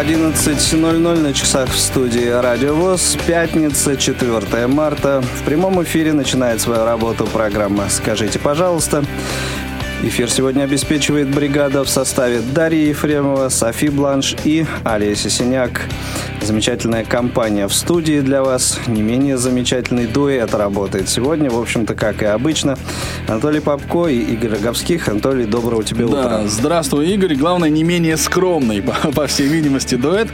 11.00 на часах в студии Радио ВОЗ. Пятница, 4 марта. В прямом эфире начинает свою работу программа «Скажите, пожалуйста». Эфир сегодня обеспечивает бригада в составе Дарьи Ефремова, Софи Бланш и Алия Сисеняк. Замечательная компания в студии для вас. Не менее замечательный дуэт работает сегодня. В общем-то, как и обычно. Анатолий Попко и Игорь Роговских. Анатолий, доброго тебе да, утра. Здравствуй, Игорь. Главное, не менее скромный, по, по всей видимости, дуэт.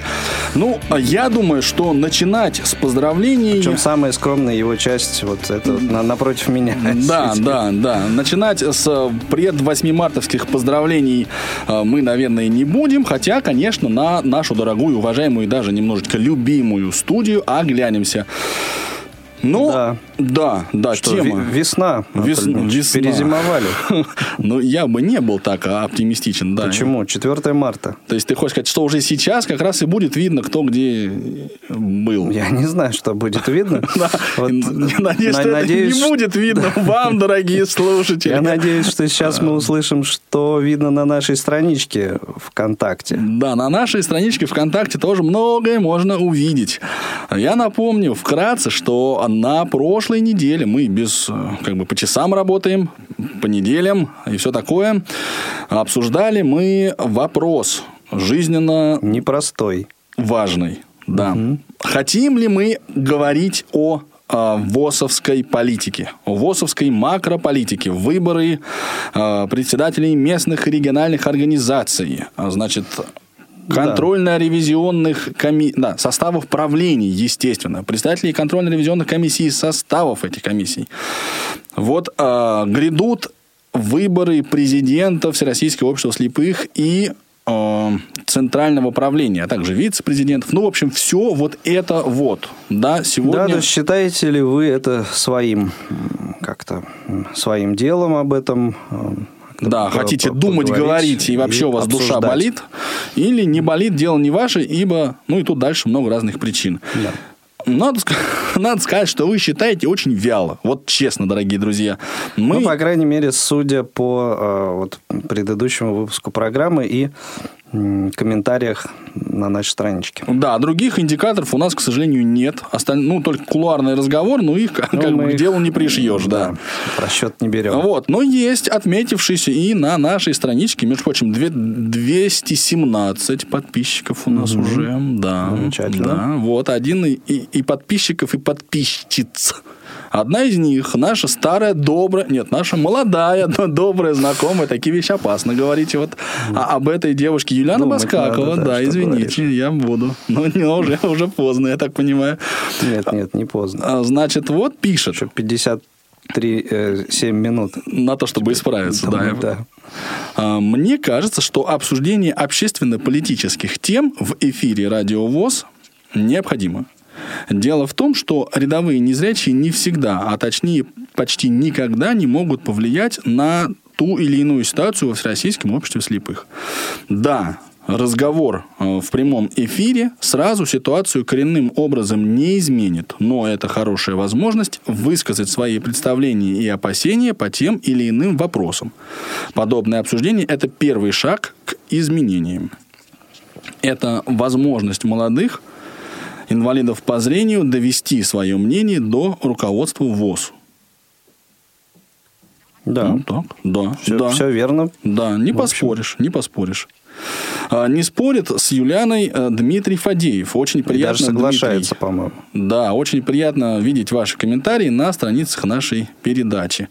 Ну, я думаю, что начинать с поздравлений... Причем самая скромная его часть, вот это на, напротив меня. Да, да, да. Начинать с пред 8 мартовских поздравлений э, мы, наверное, не будем, хотя, конечно, на нашу дорогую, уважаемую и даже немножечко любимую студию оглянемся. Ну, да, да, да Что, тема. Весна. Вес- весна. Перезимовали. Ну, я бы не был так оптимистичен, да. Почему? 4 марта. То есть ты хочешь сказать, что уже сейчас как раз и будет видно, кто где был. Я не знаю, что будет видно. Надеюсь, что это не будет видно вам, дорогие слушатели. Я надеюсь, что сейчас мы услышим, что видно на нашей страничке ВКонтакте. Да, на нашей страничке ВКонтакте тоже многое можно увидеть. Я напомню вкратце, что на прошлой неделе мы без, э, как бы по часам работаем, по неделям и все такое. Обсуждали мы вопрос жизненно Непростой. важный. Да. Хотим ли мы говорить о э, ВОСовской политике, о ВОСовской макрополитике, выборы э, председателей местных и региональных организаций, а, значит, контрольно-ревизионных коми... да, составов правлений, естественно, председателей контрольно-ревизионных комиссий составов этих комиссий. Вот э, грядут выборы президента Всероссийского общества слепых и э, центрального правления, а также вице-президентов. Ну, в общем, все вот это вот. Да, Да, сегодня... то есть считаете ли вы это своим как-то своим делом об этом? Да, по- хотите по- думать, говорить, и вообще у вас душа обсуждать? болит, или не болит, дело не ваше, ибо, ну и тут дальше много разных причин. Да. Надо, надо сказать, что вы считаете очень вяло. Вот честно, дорогие друзья. Мы... Ну, по крайней мере, судя по э, вот, предыдущему выпуску программы и комментариях на нашей страничке. Да, других индикаторов у нас, к сожалению, нет. Осталь... Ну, только кулуарный разговор, но их как, Ну, как бы мы к их- делу не пришьешь, да. Расчет не берем. Вот, но есть отметившийся и на нашей страничке, между прочим, две- 217 подписчиков у нас уже, да. Замечательно. Да, вот, один и, и- и подписчиков, и подписчиц. Одна из них наша старая, добрая, нет, наша молодая, но добрая знакомая, такие вещи опасно говорить вот а- об этой девушке Юлиана Думать надо, Баскакова, да, да, что извините, я буду. Но не, уже, уже поздно, я так понимаю. Нет, нет, не поздно. А, Значит, вот пишет. Еще 53, э, 7 минут. На то, чтобы исправиться, да. Думаю, да. А, Мне кажется, что обсуждение общественно-политических тем в эфире Радио ВОЗ необходимо. Дело в том, что рядовые незрячие не всегда, а точнее почти никогда не могут повлиять на ту или иную ситуацию во Всероссийском обществе слепых. Да, разговор э, в прямом эфире сразу ситуацию коренным образом не изменит, но это хорошая возможность высказать свои представления и опасения по тем или иным вопросам. Подобное обсуждение – это первый шаг к изменениям. Это возможность молодых инвалидов по зрению довести свое мнение до руководства ВОЗ. Да. Ну, так, да, Все, да. все верно. Да, не поспоришь, не поспоришь. А, Не спорит с Юлианой э, Дмитрий Фадеев. Очень приятно, даже соглашается, по-моему. Да, очень приятно видеть ваши комментарии на страницах нашей передачи.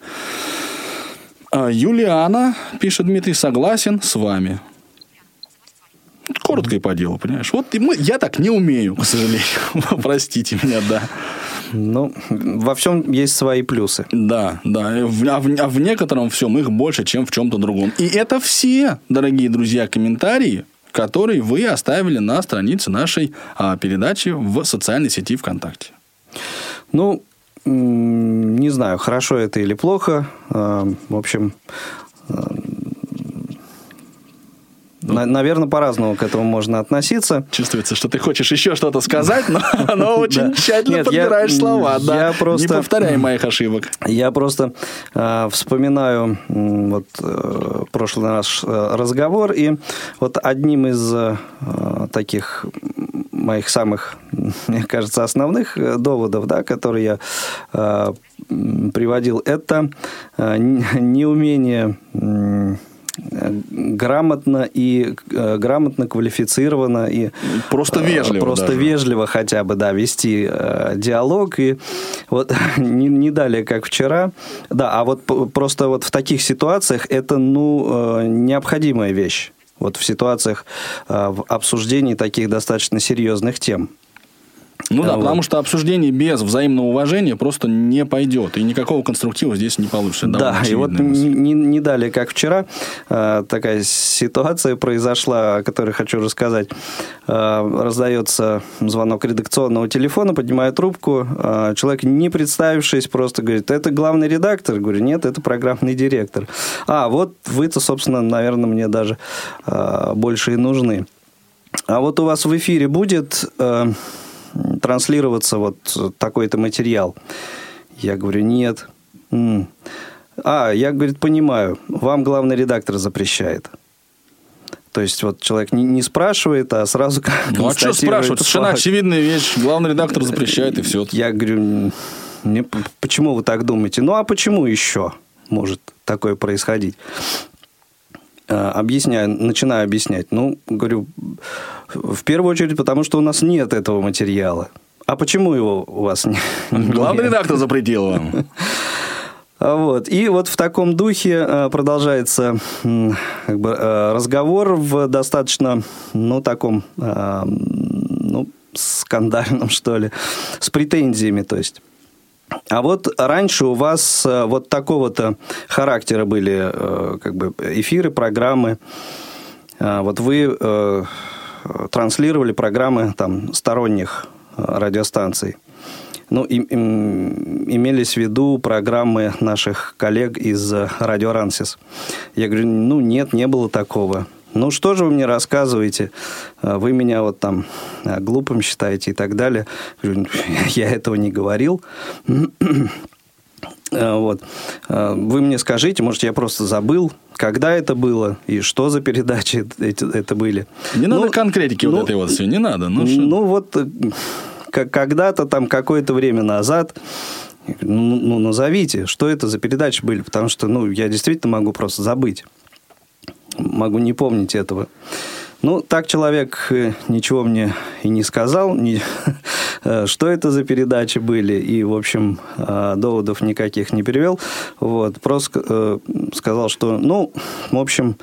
А, Юлиана, пишет Дмитрий, согласен с вами. Коротко и по делу, понимаешь? Вот и мы, я так не умею, к сожалению. Простите меня, да. Ну, во всем есть свои плюсы. Да, да. А в, а в некотором всем их больше, чем в чем-то другом. И это все, дорогие друзья, комментарии, который вы оставили на странице нашей а, передачи в социальной сети ВКонтакте. Ну, не знаю, хорошо это или плохо. А, в общем, на, наверное, по-разному к этому можно относиться. Чувствуется, что ты хочешь еще что-то сказать, но, но очень тщательно Нет, подбираешь я, слова. Да. Я просто, Не повторяй моих ошибок. Я просто э, вспоминаю вот э, прошлый наш э, разговор, и вот одним из э, таких моих самых, мне кажется, основных э, доводов, да, которые я э, приводил, это э, неумение... Э, грамотно и э, грамотно квалифицированно и просто э, вежливо просто даже. вежливо хотя бы да вести э, диалог. И вот не, не далее как вчера. Да а вот просто вот в таких ситуациях это ну э, необходимая вещь. Вот в ситуациях э, в обсуждении таких достаточно серьезных тем ну да, вот. потому что обсуждение без взаимного уважения просто не пойдет, и никакого конструктива здесь не получится. Да, и вот не, не далее, как вчера, э, такая ситуация произошла, о которой хочу рассказать. Э, раздается звонок редакционного телефона, поднимаю трубку, э, человек, не представившись, просто говорит, это главный редактор? Говорю, нет, это программный директор. А, вот вы-то, собственно, наверное, мне даже больше и нужны. А вот у вас в эфире будет транслироваться вот такой-то материал? Я говорю, нет. А, я, говорит, понимаю, вам главный редактор запрещает. То есть вот человек не, не спрашивает, а сразу Ну а что спрашивать? Совершенно очевидная вещь. Главный редактор запрещает, и все. Я говорю, не, почему вы так думаете? Ну а почему еще может такое происходить? А, объясняю, начинаю объяснять. Ну, говорю, в первую очередь, потому что у нас нет этого материала. А почему его у вас нет? Главный редактор запретил вам. Вот. И вот в таком духе э, продолжается как бы, э, разговор в достаточно, ну, таком, э, ну, скандальном, что ли, с претензиями, то есть. А вот раньше у вас вот такого-то характера были как бы эфиры, программы. Вот вы транслировали программы там, сторонних э, радиостанций. Ну, и, и, имелись в виду программы наших коллег из э, Радио Рансис. Я говорю, ну, нет, не было такого. Ну, что же вы мне рассказываете? Э, вы меня вот там глупым считаете и так далее. Я этого не говорил. Вот. Вы мне скажите, может, я просто забыл, когда это было и что за передачи эти, это были. Не ну, надо конкретики ну, вот этой вот все, не надо. Ну, ну вот э, когда-то там какое-то время назад ну, ну, назовите, что это за передачи были, потому что, ну, я действительно могу просто забыть. Могу не помнить этого. Ну, так человек э, ничего мне и не сказал, не, э, что это за передачи были, и, в общем, э, доводов никаких не перевел. Вот, просто сказал, что, ну, в общем,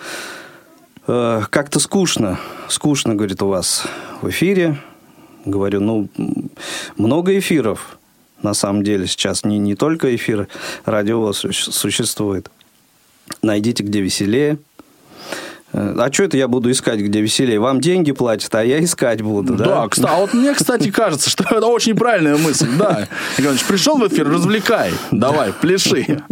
как-то скучно, скучно, говорит, у вас в эфире. Говорю, ну, много эфиров, на самом деле, сейчас не, не только эфир радио существует. Найдите, где веселее – а что это я буду искать, где веселее? Вам деньги платят, а я искать буду, да? Да, кстати, а вот мне, кстати, кажется, что это очень правильная мысль, да. Иванович, пришел в эфир, развлекай, давай, пляши.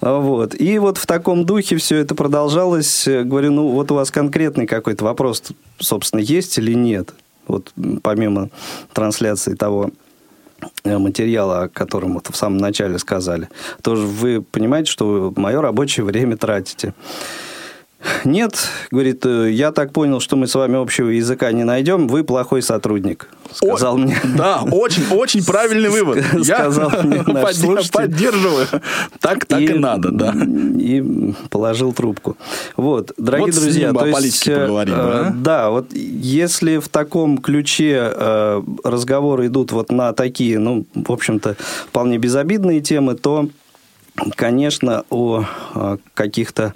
Вот. И вот в таком духе все это продолжалось. Говорю, ну вот у вас конкретный какой-то вопрос, собственно, есть или нет? Вот помимо трансляции того э, материала, о котором вот в самом начале сказали, тоже вы понимаете, что вы мое рабочее время тратите. Нет, говорит, «Э, я так понял, что мы с вами общего языка не найдем, вы плохой сотрудник, сказал О, мне. Да, очень, очень правильный вывод. Сказал я мне наш поддерживаю. Так, так и, и надо, да. И положил трубку. Вот, дорогие вот друзья, то есть, поговорим, э, а? да, вот если в таком ключе э, разговоры идут вот на такие, ну, в общем-то, вполне безобидные темы, то, конечно, о каких-то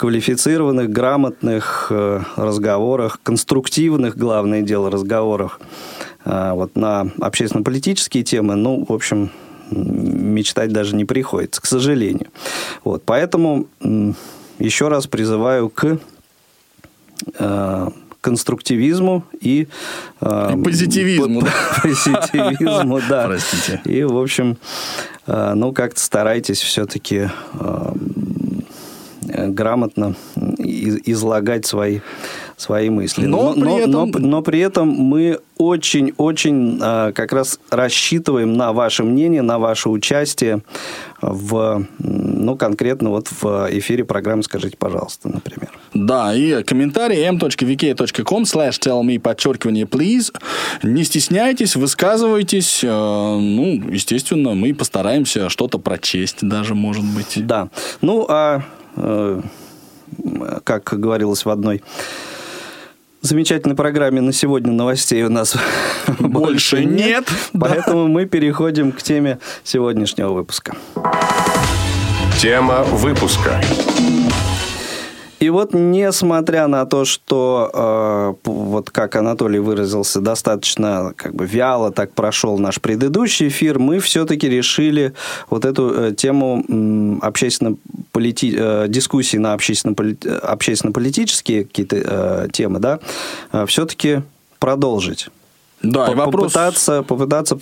квалифицированных, грамотных э, разговорах, конструктивных, главное дело, разговорах э, вот на общественно-политические темы, ну, в общем, мечтать даже не приходится, к сожалению. Вот, поэтому еще раз призываю к э, конструктивизму и... Э, и позитивизму. Позитивизму, да. Простите. И, в общем, э, ну, как-то старайтесь все-таки э, грамотно излагать свои свои мысли. Но, но, при, но, этом... но, но при этом мы очень-очень э, как раз рассчитываем на ваше мнение, на ваше участие в, ну, конкретно вот в эфире программы «Скажите, пожалуйста», например. Да, и комментарий m.vk.com slash tell me, подчеркивание, please. Не стесняйтесь, высказывайтесь. Э, ну, естественно, мы постараемся что-то прочесть даже, может быть. Да. Ну, а э, как говорилось в одной замечательной программе на сегодня новостей у нас больше нет. Поэтому мы переходим к теме сегодняшнего выпуска. Тема выпуска. И вот, несмотря на то, что, э, вот как Анатолий выразился, достаточно как бы вяло так прошел наш предыдущий эфир, мы все-таки решили вот эту э, тему общественно полити... э, дискуссии на общественно-полит... общественно-политические какие-то э, темы, да, э, все-таки продолжить. Да, и вопрос... попытаться, попытаться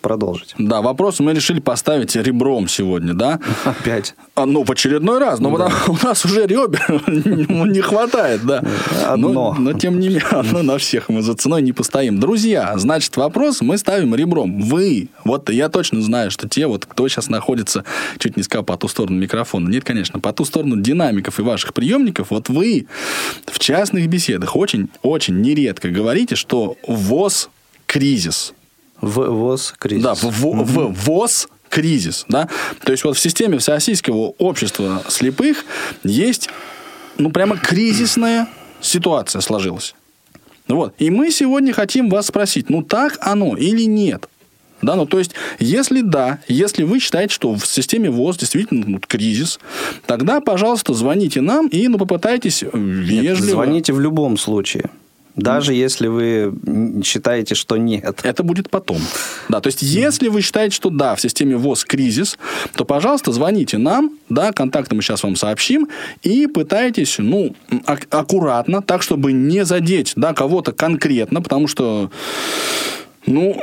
продолжить. Да, вопрос мы решили поставить ребром сегодня, да? Опять. А, ну, в очередной раз. Но да. у нас уже ребер не хватает, да. Одно. Но, но тем не менее, одно на всех мы за ценой не постоим. Друзья, значит, вопрос мы ставим ребром. Вы, вот я точно знаю, что те, вот кто сейчас находится, чуть не сказал, по ту сторону микрофона. Нет, конечно, по ту сторону динамиков и ваших приемников, вот вы в частных беседах очень-очень нередко говорите, что ВОЗ кризис. В ВОЗ кризис. Да, в, в, в ВОЗ кризис. Да? То есть вот в системе Всероссийского общества слепых есть ну прямо кризисная ситуация сложилась. Вот. И мы сегодня хотим вас спросить, ну так оно или нет? Да, ну то есть, если да, если вы считаете, что в системе ВОЗ действительно ну, кризис, тогда, пожалуйста, звоните нам и ну, попытайтесь вежливо... Нет, звоните в любом случае. Даже если вы считаете, что нет. Это будет потом. Да, то есть, если вы считаете, что да, в системе ВОЗ кризис, то, пожалуйста, звоните нам, да, контакты мы сейчас вам сообщим, и пытайтесь, ну, ак- аккуратно, так, чтобы не задеть, да, кого-то конкретно, потому что ну,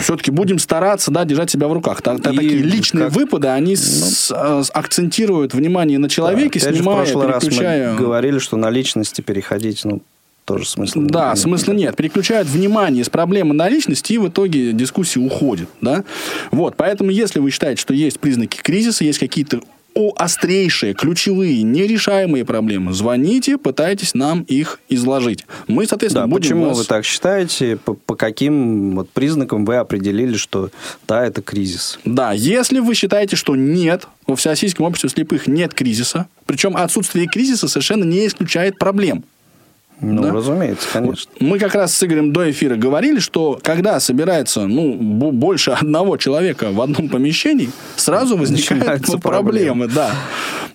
все-таки будем стараться, да, держать себя в руках. Так, так, такие личные как... выпады, они ну, с, с, акцентируют внимание на человеке, да, снимая, же в прошлый переключая... раз мы говорили, что на личности переходить, ну, тоже смысла Да, нет. смысла нет. Переключают внимание с проблемы на личность, и в итоге дискуссия уходит. Да? Вот, поэтому, если вы считаете, что есть признаки кризиса, есть какие-то о острейшие, ключевые, нерешаемые проблемы, звоните, пытайтесь нам их изложить. Мы, соответственно, да, будем Почему вас... вы так считаете? По, по каким вот признакам вы определили, что да, это кризис? Да, если вы считаете, что нет, во Всероссийском обществе слепых нет кризиса, причем отсутствие кризиса совершенно не исключает проблем. Ну, да? разумеется, конечно. Мы как раз с Игорем до эфира говорили, что когда собирается ну, больше одного человека в одном помещении, сразу возникают проблемы. проблемы. Да.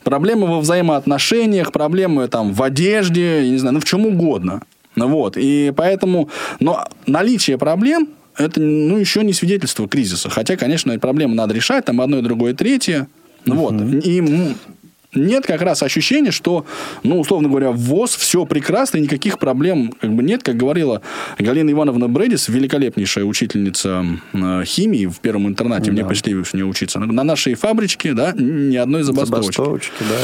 Проблемы во взаимоотношениях, проблемы там, в одежде, я не знаю, ну, в чем угодно. Вот. И поэтому... Но наличие проблем это ну, еще не свидетельство кризиса. Хотя, конечно, проблемы надо решать, там одно, другое, третье. Вот. И нет как раз ощущения, что, ну, условно говоря, в ВОЗ все прекрасно, и никаких проблем как бы нет. Как говорила Галина Ивановна Бредис, великолепнейшая учительница э, химии в первом интернате, да. мне посчастливилось у нее учиться. На нашей фабричке, да, ни одной забастовочки. Забастовочки, да.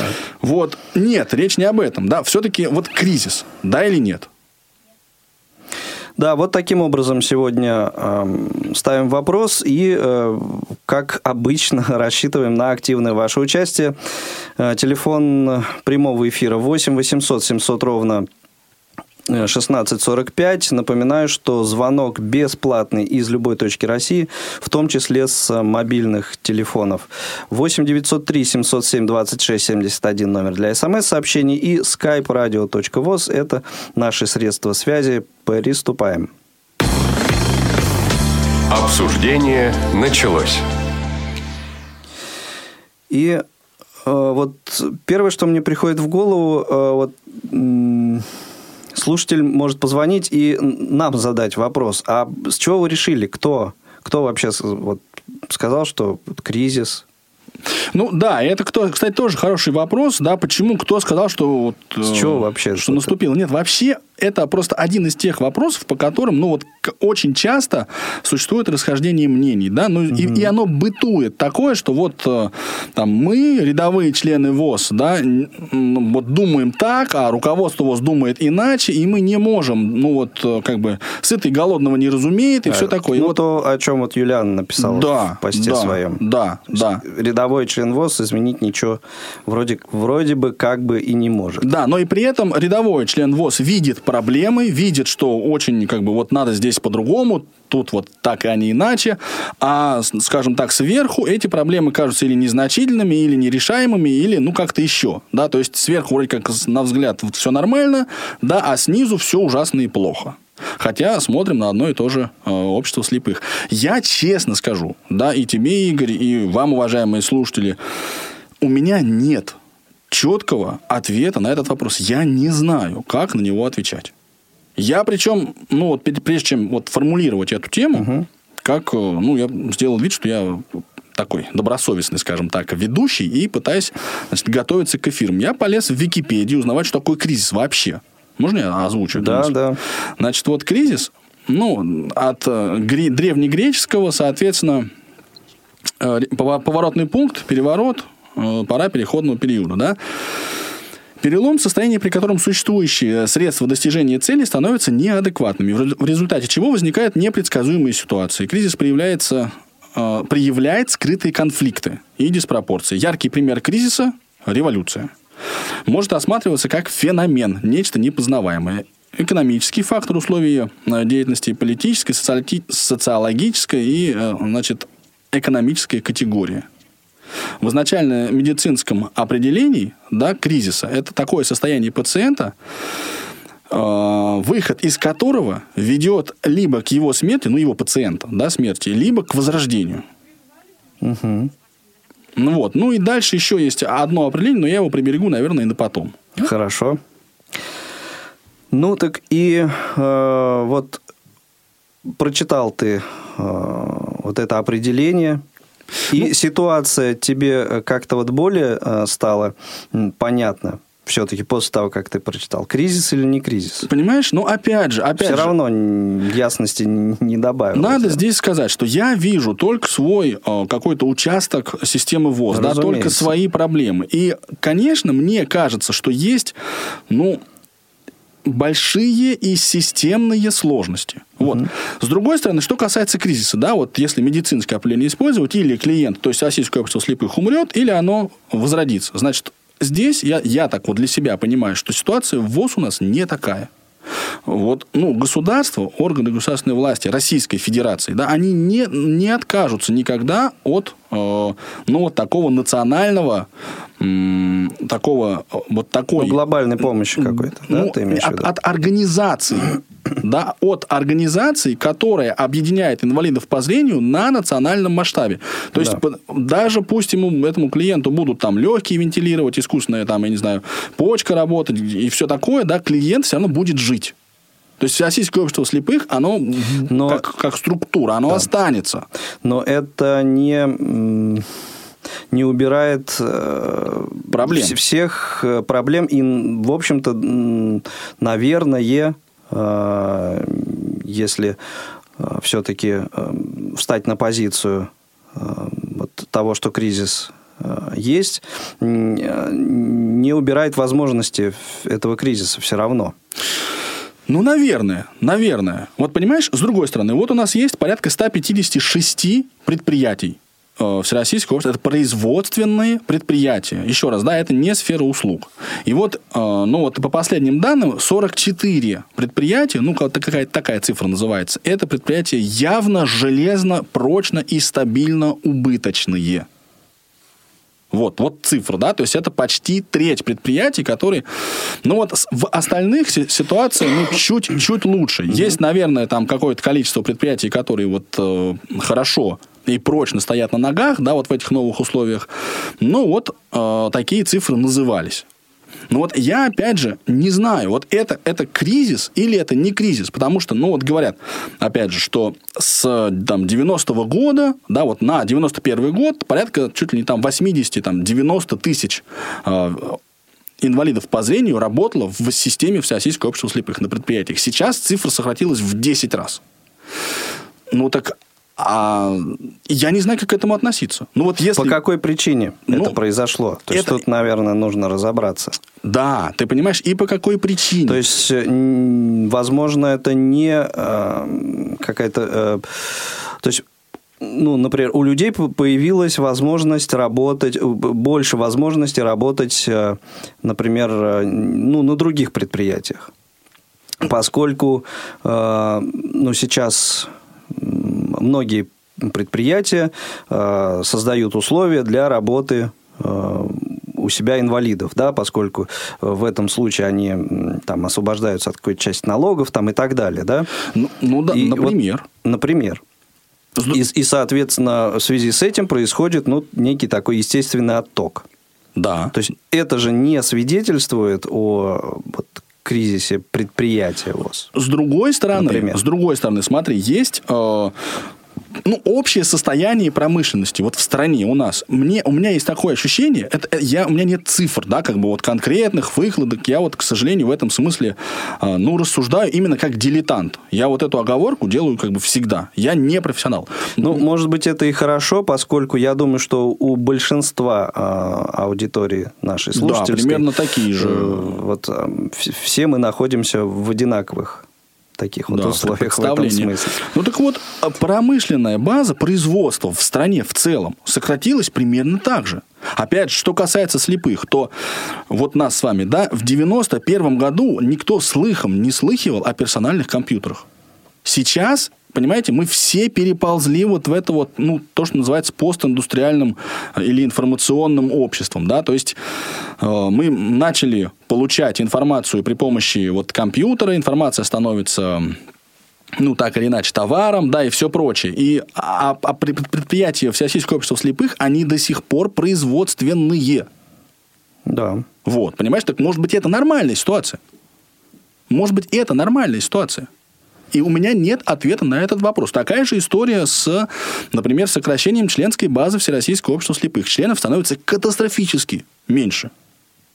Вот, нет, речь не об этом, да, все-таки вот кризис, да или нет? Да, вот таким образом сегодня э, ставим вопрос и, э, как обычно, рассчитываем на активное ваше участие. Э, телефон прямого эфира 8 800 700 ровно 1645. Напоминаю, что звонок бесплатный из любой точки России, в том числе с мобильных телефонов. 8 903 707 26 71 номер для смс-сообщений и skype radio.voz – это наши средства связи. Приступаем. Обсуждение началось. И э, вот первое, что мне приходит в голову, э, вот слушатель может позвонить и нам задать вопрос. А с чего вы решили? Кто? Кто вообще вот, сказал, что кризис? Ну да, это кто, кстати, тоже хороший вопрос, да, почему, кто сказал, что вот... С э, чего вообще Что это? наступило. Нет, вообще это просто один из тех вопросов, по которым, ну вот, очень часто существует расхождение мнений, да, ну и, и оно бытует такое, что вот э, там мы, рядовые члены ВОЗ, да, вот думаем так, а руководство ВОЗ думает иначе, и мы не можем, ну вот, э, как бы, сытый голодного не разумеет, и все такое. И Ну, вот то, о чем вот Юлиана написала да, в посте да, своем. Да, да. Рядовой член ВОЗ изменить ничего вроде, вроде бы как бы и не может. Да, но и при этом рядовой член ВОЗ видит проблемы, видит, что очень, как бы, вот надо здесь по-другому, тут вот так, а не иначе. А, скажем так, сверху эти проблемы кажутся или незначительными, или нерешаемыми, или, ну, как-то еще. Да, то есть сверху вроде как, на взгляд, все нормально, да, а снизу все ужасно и плохо. Хотя смотрим на одно и то же э, общество слепых. Я честно скажу, да, и тебе, Игорь, и вам, уважаемые слушатели, у меня нет четкого ответа на этот вопрос. Я не знаю, как на него отвечать. Я причем, ну вот прежде чем вот формулировать эту тему, как, э, ну, я сделал вид, что я такой добросовестный, скажем так, ведущий, и пытаюсь значит, готовиться к эфирам. Я полез в Википедию узнавать, что такое кризис вообще. Можно я озвучу? Да, мысль? да. Значит, вот кризис, ну, от э, гре- древнегреческого, соответственно, э, поворотный пункт, переворот, пора переходного периода, да. Перелом – состояние, при котором существующие средства достижения цели становятся неадекватными, в рез- в результате чего возникают непредсказуемые ситуации. Кризис проявляется, э, проявляет скрытые конфликты и диспропорции. Яркий пример кризиса – революция. Может осматриваться как феномен, нечто непознаваемое. Экономический фактор условий э, деятельности, политической, социологической и, э, значит, экономическая категория. В изначально медицинском определении да, кризиса это такое состояние пациента, э, выход из которого ведет либо к его смерти, ну, его пациента, да, смерти, либо к возрождению. Ну вот. Ну и дальше еще есть одно определение, но я его приберегу, наверное, и на потом. Хорошо. Ну, так и э, вот прочитал ты э, вот это определение, и Ну, ситуация тебе э, как-то вот более э, стала понятна все-таки после того, как ты прочитал, кризис или не кризис? Понимаешь? Ну, опять же, опять Все же. равно н- ясности не добавилось. Надо здесь сказать, что я вижу только свой э, какой-то участок системы ВОЗ, да, только Разумеется. свои проблемы. И, конечно, мне кажется, что есть, ну, большие и системные сложности. Вот. С другой стороны, что касается кризиса, да, вот если медицинское определение использовать, или клиент, то есть российское общество слепых умрет, или оно возродится. Значит, здесь я, я так вот для себя понимаю, что ситуация в ВОЗ у нас не такая. Вот, ну, государство, органы государственной власти Российской Федерации, да, они не, не откажутся никогда от, э, ну, вот такого национального, такого, вот такой... Ну, глобальной помощи какой-то, да, Ну, ты имеешь от, от организации, да, от организации, которая объединяет инвалидов по зрению на национальном масштабе. То есть Да. даже пусть ему, этому клиенту будут там легкие вентилировать, искусственная там, я не знаю, почка работать и все такое, да, клиент все равно будет жить. То есть Всероссийское общество слепых, оно Но- как, как структура, оно останется. Но это не, не убирает э, Проблем. вс- всех э, проблем. И, в общем-то, наверное, э, если все-таки встать на позицию вот того, что кризис есть, не убирает возможности этого кризиса все равно. Ну, наверное, наверное. Вот понимаешь, с другой стороны, вот у нас есть порядка 156 предприятий э, Всероссийского общества. Это производственные предприятия. Еще раз, да, это не сфера услуг. И вот, э, ну вот по последним данным, 44 предприятия, ну как- какая-то такая цифра называется, это предприятия явно железно, прочно и стабильно убыточные. Вот, вот цифра, да, то есть это почти треть предприятий, которые, ну вот в остальных си- ситуация, ну, чуть, чуть лучше. Есть, наверное, там какое-то количество предприятий, которые вот э, хорошо и прочно стоят на ногах, да, вот в этих новых условиях. Ну, вот э, такие цифры назывались. Но вот я, опять же, не знаю, вот это, это кризис или это не кризис, потому что, ну, вот говорят, опять же, что с там, 90-го года, да, вот на 91 год порядка чуть ли не там 80, там, 90 тысяч э, инвалидов по зрению работало в системе Всероссийского общества слепых на предприятиях. Сейчас цифра сократилась в 10 раз. Ну, так а я не знаю, как к этому относиться. Ну, вот если... По какой причине ну, это произошло? То есть, это... тут, наверное, нужно разобраться. Да, ты понимаешь, и по какой причине. То есть, возможно, это не э, какая-то... Э, то есть, ну, например, у людей появилась возможность работать, больше возможностей работать, э, например, э, ну, на других предприятиях. Поскольку, э, ну, сейчас многие предприятия э, создают условия для работы э, у себя инвалидов, да, поскольку в этом случае они там освобождаются от какой-то части налогов там, и так далее, да. Ну, ну да, и например. Вот, например. И, и, соответственно, в связи с этим происходит ну, некий такой естественный отток. Да. То есть это же не свидетельствует о вот, кризисе предприятия ВОЗ. С другой стороны, Например. с другой стороны, смотри, есть э, ну, общее состояние промышленности вот в стране у нас. Мне, у меня есть такое ощущение, это, э, я, у меня нет цифр, да, как бы вот конкретных выкладок. Я вот, к сожалению, в этом смысле, э, ну, рассуждаю именно как дилетант. Я вот эту оговорку делаю как бы всегда. Я не профессионал. Ну, может быть, это и хорошо, поскольку я думаю, что у большинства э, аудитории нашей слушательской... Да, примерно такие же. Э, вот э, все мы находимся в одинаковых таких вот да, условиях в этом смысле. Ну так вот, а промышленная база производства в стране в целом сократилась примерно так же. Опять же, что касается слепых, то вот нас с вами, да, в 91 году никто слыхом не слыхивал о персональных компьютерах. Сейчас понимаете, мы все переползли вот в это вот, ну, то, что называется постиндустриальным э, или информационным обществом, да, то есть э, мы начали получать информацию при помощи вот компьютера, информация становится ну, так или иначе, товаром, да, и все прочее. И а, а предприятия Всероссийского общества слепых, они до сих пор производственные. Да. Вот, понимаешь, так может быть, это нормальная ситуация. Может быть, это нормальная ситуация. И у меня нет ответа на этот вопрос. Такая же история с, например, сокращением членской базы Всероссийского общества слепых. Членов становится катастрофически меньше.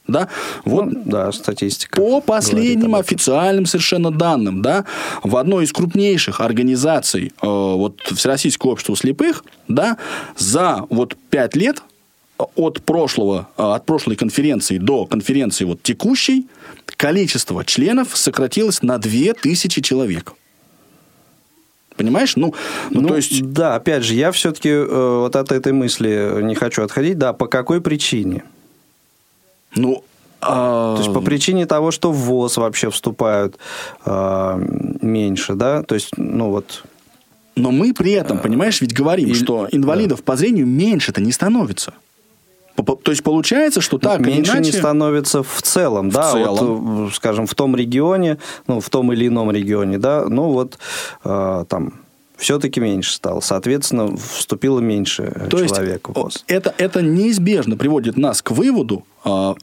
Да? Вот ну, да, статистика. По последним официальным совершенно данным, да, в одной из крупнейших организаций э, вот, Всероссийского общества слепых, да, за вот пять лет от прошлого, э, от прошлой конференции до конференции вот текущей количество членов сократилось на 2000 человек. Понимаешь? Ну, ну, ну то есть... Да, опять же, я все-таки э, вот от этой мысли не хочу отходить. Да, по какой причине? Ну, а... То есть по причине того, что в ВОЗ вообще вступают э, меньше, да? То есть, ну вот... Но мы при этом, понимаешь, ведь говорим, и... что инвалидов да. по зрению меньше-то не становится. То есть получается, что так меньше иначе... не становится в целом, в да, целом. вот, скажем, в том регионе, ну, в том или ином регионе, да, ну вот э, там все-таки меньше стало. Соответственно, вступило меньше То человек есть, в ВОЗ. Это, это неизбежно приводит нас к выводу, э,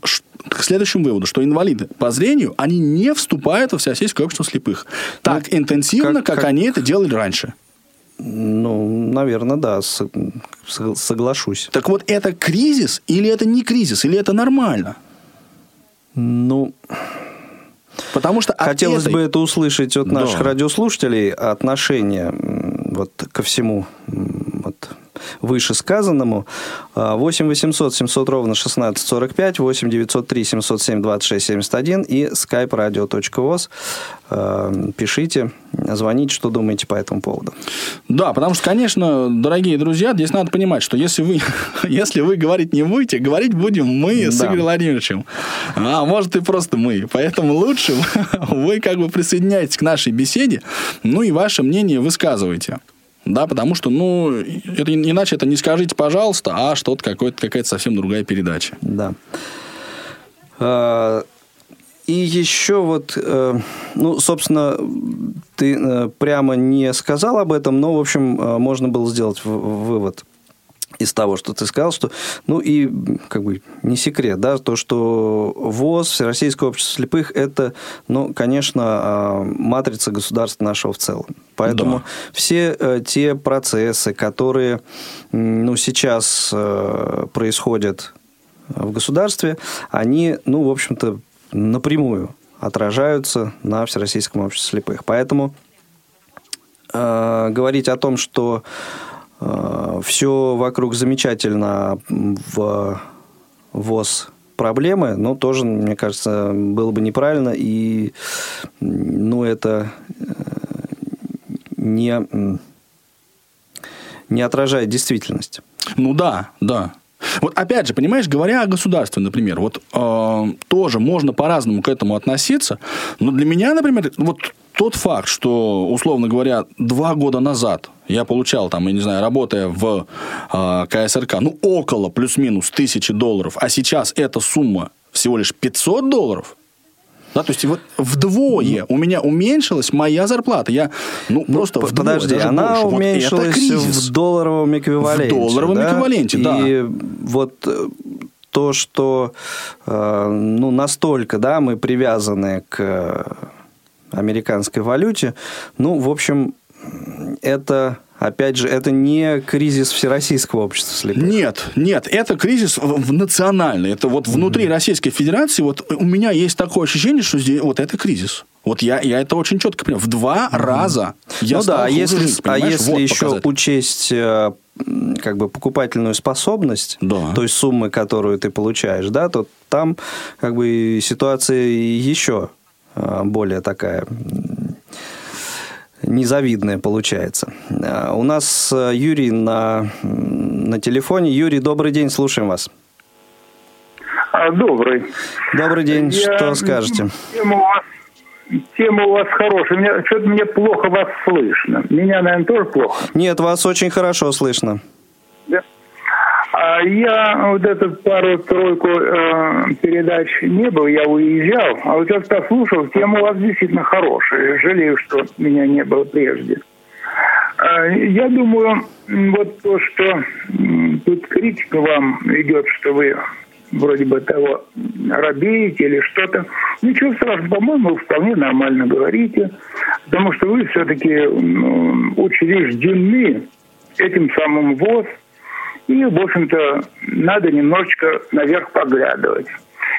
к следующему выводу, что инвалиды по зрению, они не вступают во Всероссийское общество слепых так ну, интенсивно, как, как, как они это делали раньше. Ну, наверное, да, соглашусь. Так вот, это кризис или это не кризис, или это нормально? Ну, Потому что хотелось этой... бы это услышать от наших да. радиослушателей отношение вот ко всему вышесказанному. 8 800 700 ровно 1645, 8 903 707 26 71 и skype radio.voz. А, пишите, звоните, что думаете по этому поводу. Да, потому что, конечно, дорогие друзья, здесь надо понимать, что если вы, если вы говорить не будете, говорить будем мы да. с Игорем Владимировичем. А может и просто мы. Поэтому лучше вы как бы присоединяйтесь к нашей беседе, ну и ваше мнение высказывайте. Да, потому что, ну, это, иначе это не скажите, пожалуйста, а что-то какое-то, какая-то совсем другая передача. Да. А, и еще вот, э, ну, собственно, ты э, прямо не сказал об этом, но, в общем, э, можно было сделать вывод. Из того, что ты сказал, что, ну и как бы не секрет, да, то, что ВОЗ, Всероссийское общество слепых, это, ну, конечно, а, матрица государства нашего в целом. Поэтому да. все э, те процессы, которые, ну, сейчас э, происходят в государстве, они, ну, в общем-то, напрямую отражаются на Всероссийском обществе слепых. Поэтому э, говорить о том, что все вокруг замечательно в ВОЗ проблемы, но тоже, мне кажется, было бы неправильно, и ну, это э, не, не отражает действительность. Ну да, да. Вот опять же, понимаешь, говоря о государстве, например, вот э, тоже можно по-разному к этому относиться, но для меня, например, вот тот факт, что, условно говоря, два года назад я получал, там, я не знаю, работая в э, КСРК, ну, около плюс-минус тысячи долларов, а сейчас эта сумма всего лишь 500 долларов, да, то есть вот вдвое у меня уменьшилась моя зарплата. Я, ну, ну просто вдвое, Подожди, она больше. уменьшилась вот в долларовом эквиваленте. В долларовом да? эквиваленте, да. И вот э, то, что э, ну, настолько да, мы привязаны к американской валюте, ну, в общем, это Опять же, это не кризис всероссийского общества слепых. Нет, нет, это кризис в национальный. Это вот внутри mm-hmm. Российской Федерации. Вот у меня есть такое ощущение, что здесь вот это кризис. Вот я, я это очень четко понимаю. В два mm-hmm. раза я Ну да, а если, жить, а если вот еще показатель. учесть э, как бы покупательную способность да. той суммы, которую ты получаешь, да, то там как бы ситуация еще э, более такая незавидная получается. А, у нас э, Юрий на, на телефоне. Юрий, добрый день, слушаем вас. А, добрый. Добрый день, Я... что скажете? Тема у вас, тема у вас хорошая. Мне, что-то мне плохо вас слышно. Меня, наверное, тоже плохо? Нет, вас очень хорошо слышно. А я вот эту пару-тройку э, передач не был, я уезжал. А вот сейчас послушал, тема у вас действительно хорошая. Жалею, что меня не было прежде. Э, я думаю, вот то, что тут критика вам идет, что вы вроде бы того робеете или что-то. Ничего страшного, по-моему, вы вполне нормально говорите, потому что вы все-таки ну, учреждены этим самым ВОЗ – и, в общем-то, надо немножечко наверх поглядывать.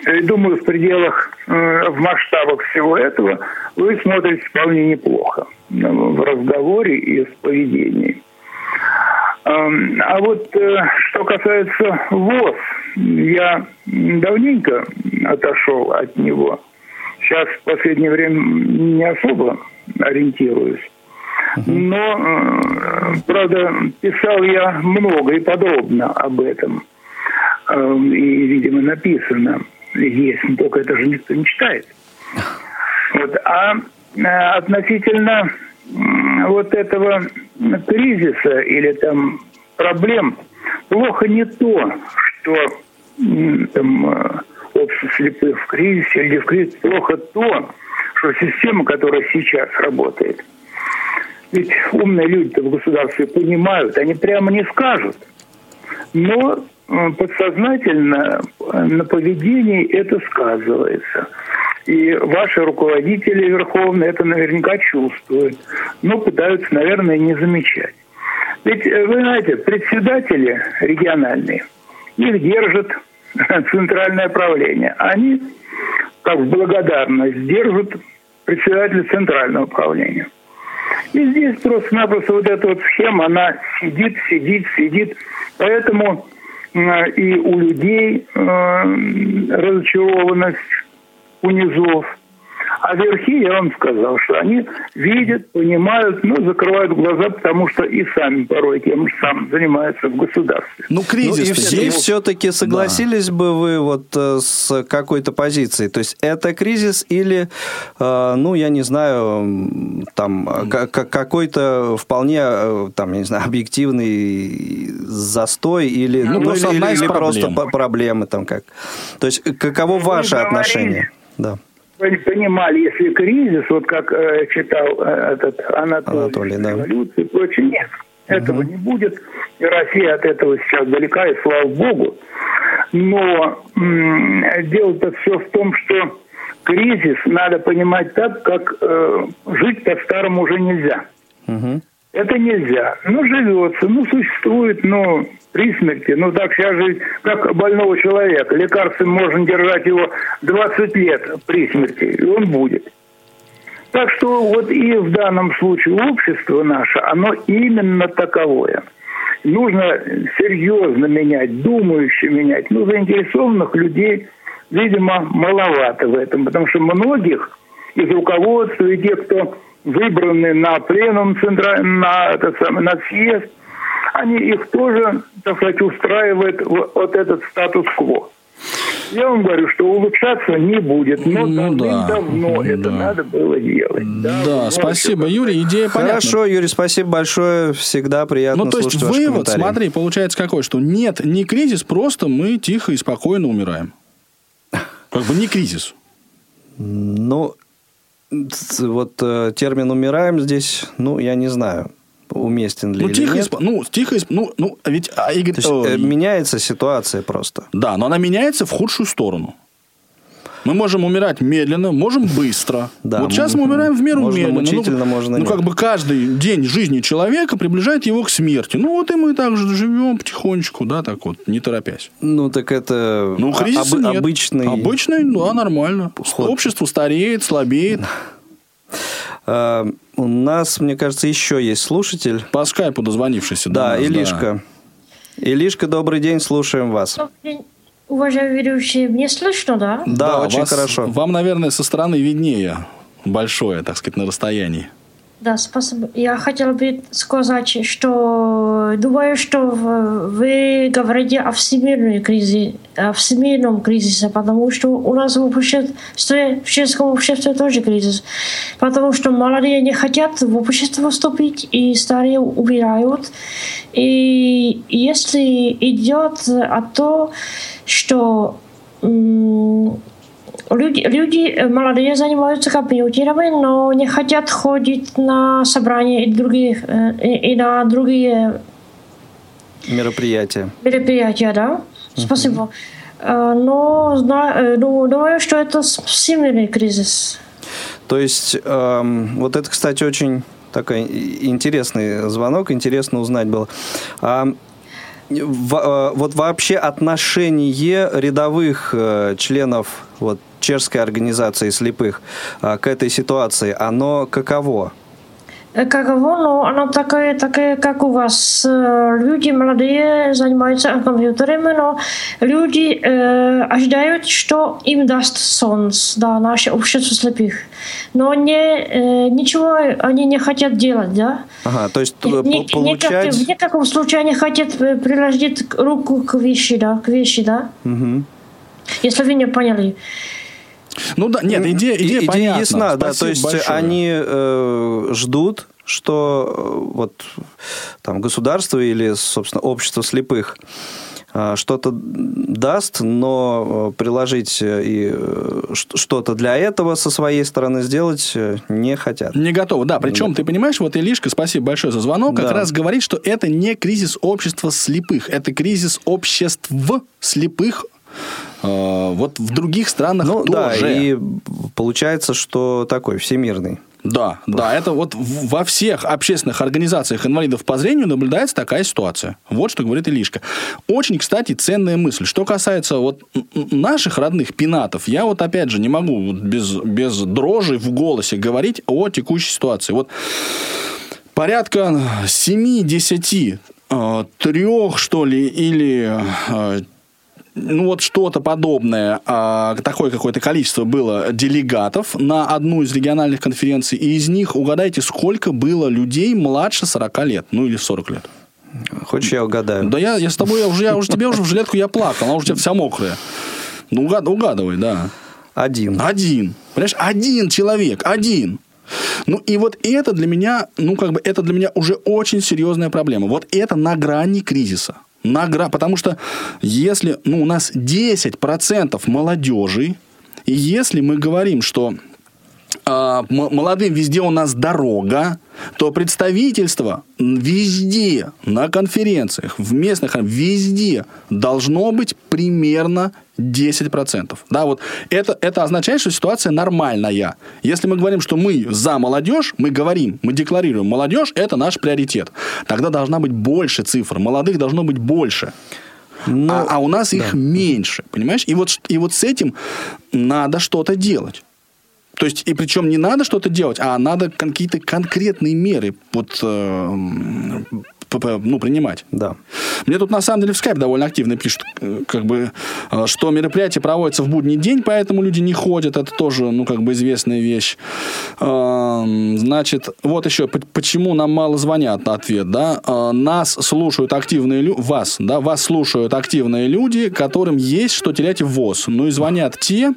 И думаю, в пределах, э, в масштабах всего этого вы смотрите вполне неплохо в разговоре и в поведении. Эм, а вот э, что касается ВОЗ, я давненько отошел от него. Сейчас в последнее время не особо ориентируюсь. Но, э, правда, писал я много и подробно об этом. Э, и, видимо, написано есть, но только это же никто не читает. Вот. А э, относительно вот этого кризиса или там проблем, плохо не то, что там общество слепых в кризисе или в кризисе, плохо то, что система, которая сейчас работает – ведь умные люди в государстве понимают, они прямо не скажут. Но подсознательно э, на поведении это сказывается. И ваши руководители верховные это наверняка чувствуют, но пытаются, наверное, не замечать. Ведь, э, вы знаете, председатели региональные, их держит центральное правление. Они, как благодарность, держат председателя центрального управления. И здесь просто-напросто вот эта вот схема, она сидит, сидит, сидит. Поэтому и у людей э, разочарованность у низов. А верхи, я вам сказал, что они видят, понимают, но закрывают глаза, потому что и сами порой тем же самым занимаются в государстве. Ну, кризис ну, и, и все-таки согласились да. бы вы вот э, с какой-то позицией? То есть это кризис или, э, ну, я не знаю, там какой-то вполне, э, там, я не знаю, объективный застой или, ну, ну или, или, или просто проблемы там как? То есть каково Вы ваше отношение? Да понимали, если кризис, вот как э, читал э, этот Анатолий, Анатолий да. революции и прочее, нет. Этого не будет. И Россия от этого сейчас далека, и слава богу. Но дело-то все в том, что кризис надо понимать так, как э, жить по-старому уже нельзя. Угу. Это нельзя. Ну, живется, ну, существует, ну, при смерти. Ну, так сейчас же, как больного человека. Лекарством можно держать его 20 лет при смерти, и он будет. Так что вот и в данном случае общество наше, оно именно таковое. Нужно серьезно менять, думающе менять. Ну, заинтересованных людей, видимо, маловато в этом, потому что многих из руководства и тех, кто выбраны на пленум центра, на, это самое, на съезд, они их тоже, так сказать, устраивает вот этот статус-кво. Я вам говорю, что улучшаться не будет, но ну, да. давно да. это надо было делать. Да, да спасибо, Юрий, идея понятна. Хорошо, Юрий, спасибо большое, всегда приятно Ну, то есть вывод, смотри, получается какой, что нет, не кризис, просто мы тихо и спокойно умираем. Как бы не кризис. Ну, вот э, термин «умираем» здесь, ну, я не знаю уместен ли ну, или тихо нет. Исп... Ну, тихо исп... ну, ну, ведь... А, Игорь... То есть, э, меняется ситуация просто. Да, но она меняется в худшую сторону. Мы можем умирать медленно, можем быстро. Да, вот сейчас мы умираем в меру можно медленно. Мучительно, ну, можно ну, как бы каждый день жизни человека приближает его к смерти. Ну, вот и мы так же живем потихонечку, да, так вот, не торопясь. Ну, так это ну, кризиса об, нет. обычный... Обычный, да, нормально. Ход. Общество стареет, слабеет. А, у нас, мне кажется, еще есть слушатель. По скайпу дозвонившийся. Да, нас, Илишка. Да. Илишка, добрый день, слушаем вас. Добрый день. Уважаемые ведущие, мне слышно, да? Да, да очень вас, хорошо. Вам, наверное, со стороны виднее большое, так сказать, на расстоянии. Да, спасибо. Я хотела бы сказать, что думаю, что вы говорите о всемирной кризисе, о всемирном кризисе, потому что у нас в обществе, в чешском обществе тоже кризис. Потому что молодые не хотят в общество вступить, и старые умирают. И если идет о том, что Люди, люди молодые занимаются компьютерами, но не хотят ходить на собрания и, других, и, и на другие мероприятия. Мероприятия, да. Спасибо. Но ну, думаю, что это всемирный кризис. То есть, эм, вот это, кстати, очень такой интересный звонок, интересно узнать было. А, в, вот вообще отношение рядовых э, членов вот, чешской организации слепых а, к этой ситуации, оно каково? Э, каково, но оно такое, такое, как у вас. Э, люди молодые занимаются компьютерами, но люди э, ожидают, что им даст солнце, да, наше общество слепых. Но не, э, ничего они не хотят делать, да. Ага, то есть не, получать... в никаком случае они хотят приложить руку к вещи, да, к вещи, да. Угу. Если вы не поняли. Ну да, нет, идея, идея, идея понятна. ясна, Спасибо да, то есть большое. они э, ждут, что э, вот там государство или, собственно, общество слепых э, что-то даст, но э, приложить и что-то для этого со своей стороны сделать не хотят. Не готовы, да. Причем, да. ты понимаешь, вот Илишка, спасибо большое за звонок, как да. раз говорит, что это не кризис общества слепых, это кризис обществ слепых Э, вот в других странах ну, тоже. Да, и получается, что такой всемирный. Да, да, это вот во всех общественных организациях инвалидов по зрению наблюдается такая ситуация. Вот что говорит Илишка. Очень, кстати, ценная мысль. Что касается вот наших родных пинатов, я вот опять же не могу без, без дрожи в голосе говорить о текущей ситуации. Вот порядка 7-10 э, трех, что ли, или э, ну вот что-то подобное, а, такое какое-то количество было делегатов на одну из региональных конференций, и из них, угадайте, сколько было людей младше 40 лет, ну или 40 лет? Хочешь, я угадаю? Да я, я с тобой, я уже, я уже тебе уже в жилетку я плакал, она уже у тебя вся мокрая. Ну, угад, угадывай, да. Один. Один. Понимаешь, один человек, один. Ну, и вот это для меня, ну, как бы, это для меня уже очень серьезная проблема. Вот это на грани кризиса наград. Потому что если ну, у нас 10% молодежи, и если мы говорим, что м- молодым везде у нас дорога, то представительство везде, на конференциях, в местных, везде должно быть примерно 10%. Да, вот это, это означает, что ситуация нормальная. Если мы говорим, что мы за молодежь, мы говорим, мы декларируем, молодежь – это наш приоритет. Тогда должна быть больше цифр, молодых должно быть больше. Ну, а, а у нас их меньше, понимаешь? И вот, и вот с этим надо что-то делать. То есть, и причем не надо что-то делать, а надо какие-то конкретные меры вот, э, ну, принимать. Да. Мне тут на самом деле в скайп довольно активно пишут, э, как бы, э, что мероприятие проводится в будний день, поэтому люди не ходят. Это тоже, ну, как бы известная вещь. Эм, Значит, вот еще, почему нам мало звонят, ответ, да. Э, Нас слушают активные люди, вас, да, вас слушают активные люди, которым есть что терять в ВОЗ. Ну и звонят те,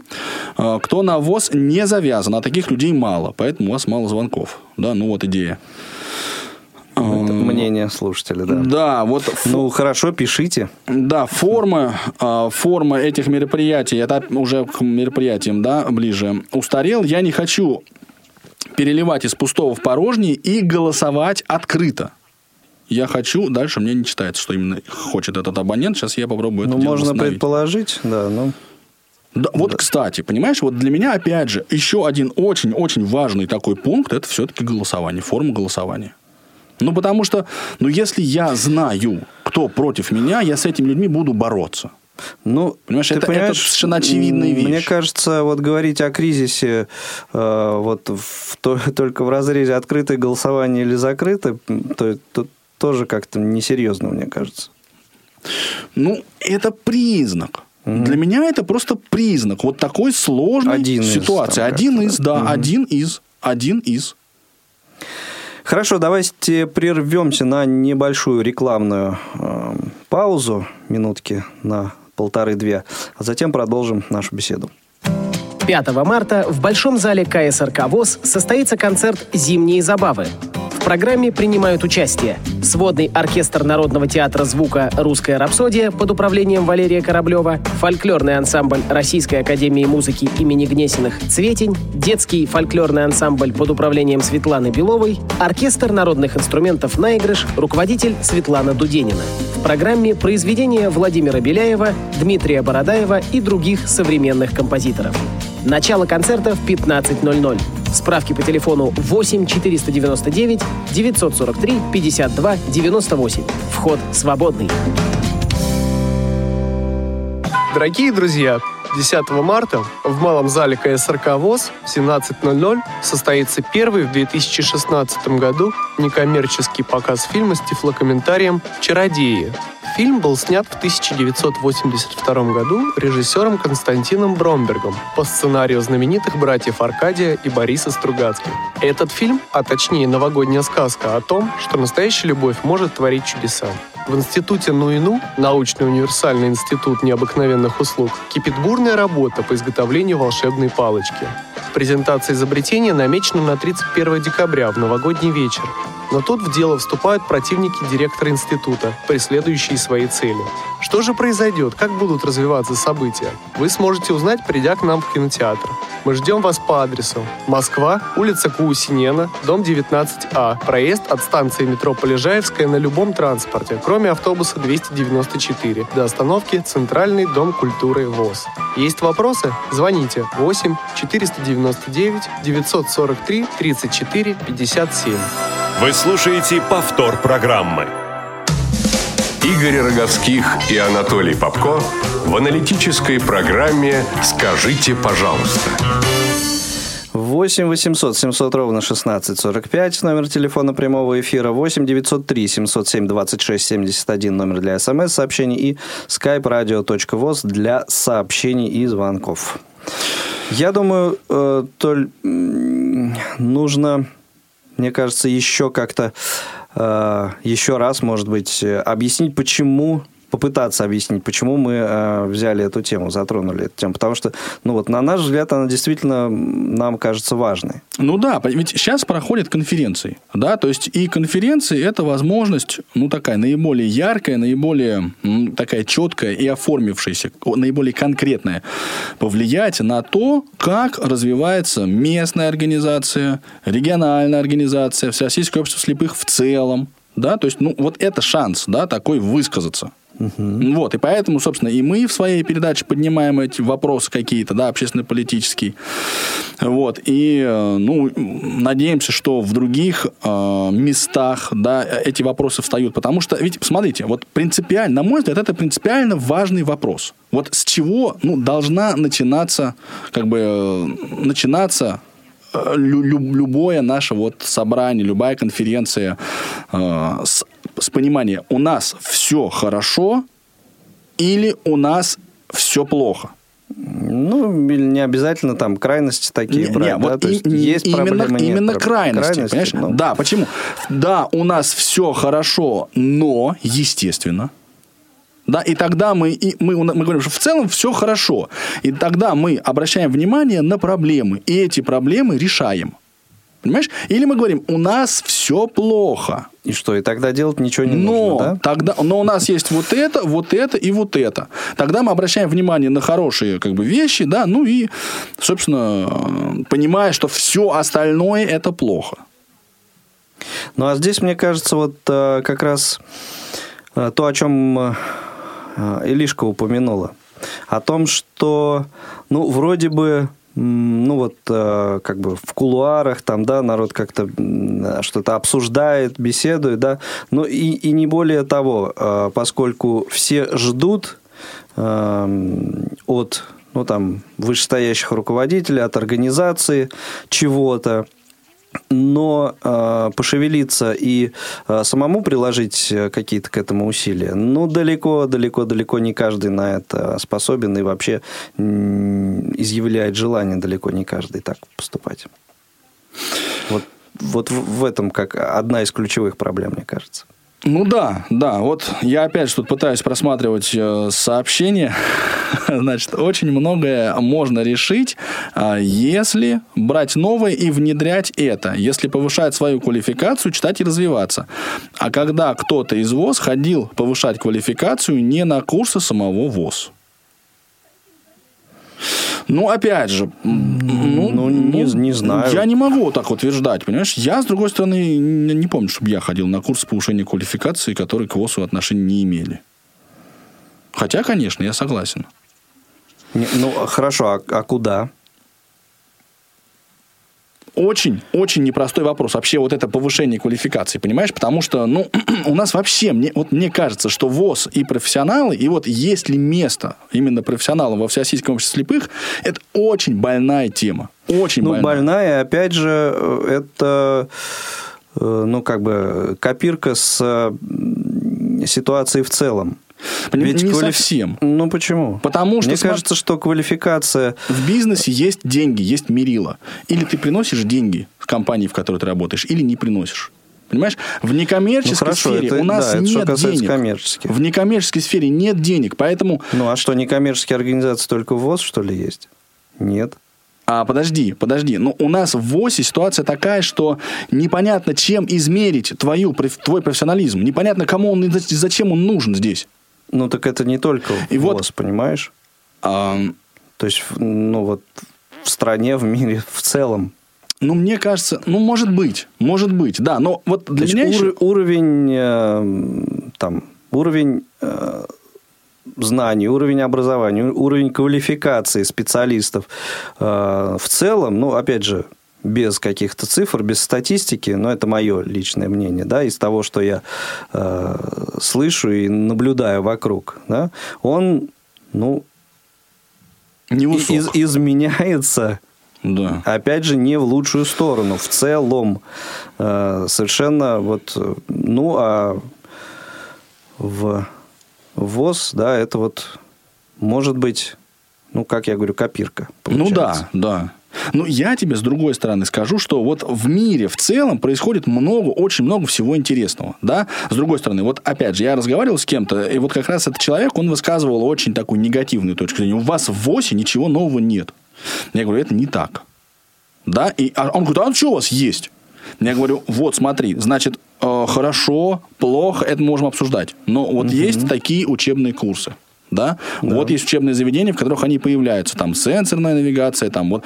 кто на ВОЗ не завязан, а таких людей мало, поэтому у вас мало звонков. Да, ну вот идея. Это мнение слушателя, да. Да, вот Ну, хорошо, пишите. да, форма, а, форма этих мероприятий, это уже к мероприятиям, да, ближе, устарел. Я не хочу переливать из пустого в порожний и голосовать открыто. Я хочу, дальше мне не читается, что именно хочет этот абонент. Сейчас я попробую это Ну, можно предположить, да, ну... Да, вот, кстати, понимаешь, вот для меня, опять же, еще один очень-очень важный такой пункт, это все-таки голосование, форма голосования. Ну, потому что, ну, если я знаю, кто против меня, я с этими людьми буду бороться. Ну, Понимаешь, это- это понимаешь, совершенно очевидная вещь. Мне кажется, вот говорить о кризисе э, вот в- то- только в разрезе открытое голосование или закрытое, то, то тоже как-то несерьезно, мне кажется. Ну, это признак. Для меня это просто признак вот такой сложной Один из, ситуации. там, один из, да, один из, один из. Хорошо, давайте прервемся на небольшую рекламную э, паузу, минутки на полторы-две, а затем продолжим нашу беседу. 5 марта в Большом зале КСРК ВОЗ состоится концерт «Зимние забавы». В программе принимают участие сводный оркестр Народного театра звука «Русская рапсодия» под управлением Валерия Кораблева, фольклорный ансамбль Российской академии музыки имени Гнесиных «Цветень», детский фольклорный ансамбль под управлением Светланы Беловой, оркестр народных инструментов «Наигрыш», руководитель Светлана Дуденина. В программе произведения Владимира Беляева, Дмитрия Бородаева и других современных композиторов. Начало концерта в 15.00. Справки по телефону 8 499 943 52 98. Вход свободный. Дорогие друзья, 10 марта в Малом зале КСРК ВОЗ в 17.00 состоится первый в 2016 году некоммерческий показ фильма с тифлокомментарием «Чародеи». Фильм был снят в 1982 году режиссером Константином Бромбергом по сценарию знаменитых братьев Аркадия и Бориса Стругацких. Этот фильм, а точнее новогодняя сказка о том, что настоящая любовь может творить чудеса. В институте НУИНУ, научный универсальный институт необыкновенных услуг, кипит бурная работа по изготовлению волшебной палочки. Презентация изобретения намечена на 31 декабря в новогодний вечер. Но тут в дело вступают противники директора института, преследующие свои цели. Что же произойдет? Как будут развиваться события? Вы сможете узнать, придя к нам в кинотеатр. Мы ждем вас по адресу Москва, улица Куусинена, дом 19А, проезд от станции метро Полежаевская на любом транспорте, кроме автобуса 294, до остановки Центральный дом культуры ВОЗ. Есть вопросы? Звоните 8 499 943 34 57. Вы слушаете повтор программы. Игорь Роговских и Анатолий Попко в аналитической программе «Скажите, пожалуйста». 8 800 700 ровно 1645, номер телефона прямого эфира, 8 903 707 26 71, номер для смс-сообщений и skype radio.voz для сообщений и звонков. Я думаю, э, Толь, нужно, мне кажется, еще как-то, э, еще раз, может быть, э, объяснить, почему попытаться объяснить, почему мы э, взяли эту тему, затронули эту тему. Потому что, ну вот, на наш взгляд, она действительно нам кажется важной. Ну да, ведь сейчас проходят конференции, да, то есть и конференции – это возможность, ну такая наиболее яркая, наиболее ну, такая четкая и оформившаяся, наиболее конкретная, повлиять на то, как развивается местная организация, региональная организация, Всероссийское общество слепых в целом, да, то есть, ну, вот это шанс, да, такой высказаться. Угу. Вот, и поэтому, собственно, и мы в своей передаче поднимаем эти вопросы какие-то, да, общественно-политические. Вот, и, э, ну, надеемся, что в других э, местах, да, эти вопросы встают. Потому что, ведь, смотрите, вот принципиально, на мой взгляд, это принципиально важный вопрос. Вот с чего, ну, должна начинаться, как бы, э, начинаться э, любое наше вот собрание, любая конференция э, с с понимания, у нас все хорошо или у нас все плохо? Ну, не обязательно там крайности такие не, брать. Не, да? вот и, есть именно, проблемы, именно нет крайности, крайности, понимаешь? Ну. Да, почему? Да, у нас все хорошо, но, естественно, да, и тогда мы, и мы, мы говорим, что в целом все хорошо. И тогда мы обращаем внимание на проблемы, и эти проблемы решаем. Понимаешь? Или мы говорим, у нас все плохо. И что, и тогда делать ничего не но, нужно, да? Тогда, но у нас есть вот это, вот это и вот это. Тогда мы обращаем внимание на хорошие как бы, вещи, да, ну и, собственно, понимая, что все остальное это плохо. Ну, а здесь, мне кажется, вот э, как раз э, то, о чем э, Илишка упомянула. О том, что, ну, вроде бы ну вот э, как бы в кулуарах там, да, народ как-то что-то обсуждает, беседует, да, но и, и не более того, э, поскольку все ждут э, от, ну там, вышестоящих руководителей, от организации чего-то, но э, пошевелиться и э, самому приложить какие-то к этому усилия, ну, далеко, далеко, далеко не каждый на это способен и вообще э, изъявляет желание далеко не каждый так поступать. Вот, вот в этом как одна из ключевых проблем, мне кажется. Ну да, да. Вот я опять же тут пытаюсь просматривать э, сообщения. Значит, очень многое можно решить, э, если брать новое и внедрять это. Если повышать свою квалификацию, читать и развиваться. А когда кто-то из ВОЗ ходил повышать квалификацию не на курсы самого ВОЗ. Ну, опять же, ну, ну не, ну, не знаю. Я не могу так утверждать, понимаешь? Я, с другой стороны, не, не помню, чтобы я ходил на курс повышения квалификации, которые к ВОСу отношения не имели. Хотя, конечно, я согласен. Не, ну, хорошо, а, а куда? Очень, очень непростой вопрос. Вообще вот это повышение квалификации, понимаешь? Потому что, ну, у нас вообще, мне, вот мне кажется, что ВОЗ и профессионалы, и вот есть ли место именно профессионалам во Всероссийском обществе слепых, это очень больная тема. Очень ну, больная. больная, опять же, это, э, ну, как бы копирка с ситуацией в целом. Ведь не квалиф... совсем. Ну почему? Потому что мне см... кажется, что квалификация в бизнесе есть деньги, есть мерила. Или ты приносишь деньги в компании, в которой ты работаешь, или не приносишь. Понимаешь, в некоммерческой ну, хорошо, сфере это, у нас да, нет это денег. Коммерческих. В некоммерческой сфере нет денег, поэтому... Ну, а что, некоммерческие организации только в ВОЗ, что ли, есть? Нет. А, подожди, подожди. Ну, у нас в ВОСе ситуация такая, что непонятно, чем измерить твою, твой профессионализм. Непонятно, кому он и зачем он нужен здесь. Ну, так это не только и ВОЗ, вот, понимаешь? А... То есть, ну, вот в стране, в мире в целом. Ну, мне кажется, ну, может быть, может быть, да, но вот для То меня ур- еще... уровень, э, там, уровень э, знаний, уровень образования, уровень квалификации специалистов э, в целом, ну, опять же, без каких-то цифр, без статистики, но это мое личное мнение, да, из того, что я э, слышу и наблюдаю вокруг, да, он, ну, не из, изменяется, да. опять же, не в лучшую сторону, в целом, э, совершенно вот, ну, а в ВОЗ, да, это вот может быть, ну, как я говорю, копирка. Получается. Ну да, да. Но я тебе с другой стороны скажу, что вот в мире в целом происходит много, очень много всего интересного, да. С другой стороны, вот опять же, я разговаривал с кем-то, и вот как раз этот человек, он высказывал очень такую негативную точку зрения. У вас в ВОСе ничего нового нет. Я говорю, это не так. Да, и а он говорит, а что у вас есть? Я говорю, вот смотри, значит, э, хорошо, плохо, это мы можем обсуждать. Но вот угу. есть такие учебные курсы. Да? да? Вот есть учебные заведения, в которых они появляются. Там сенсорная навигация, там вот.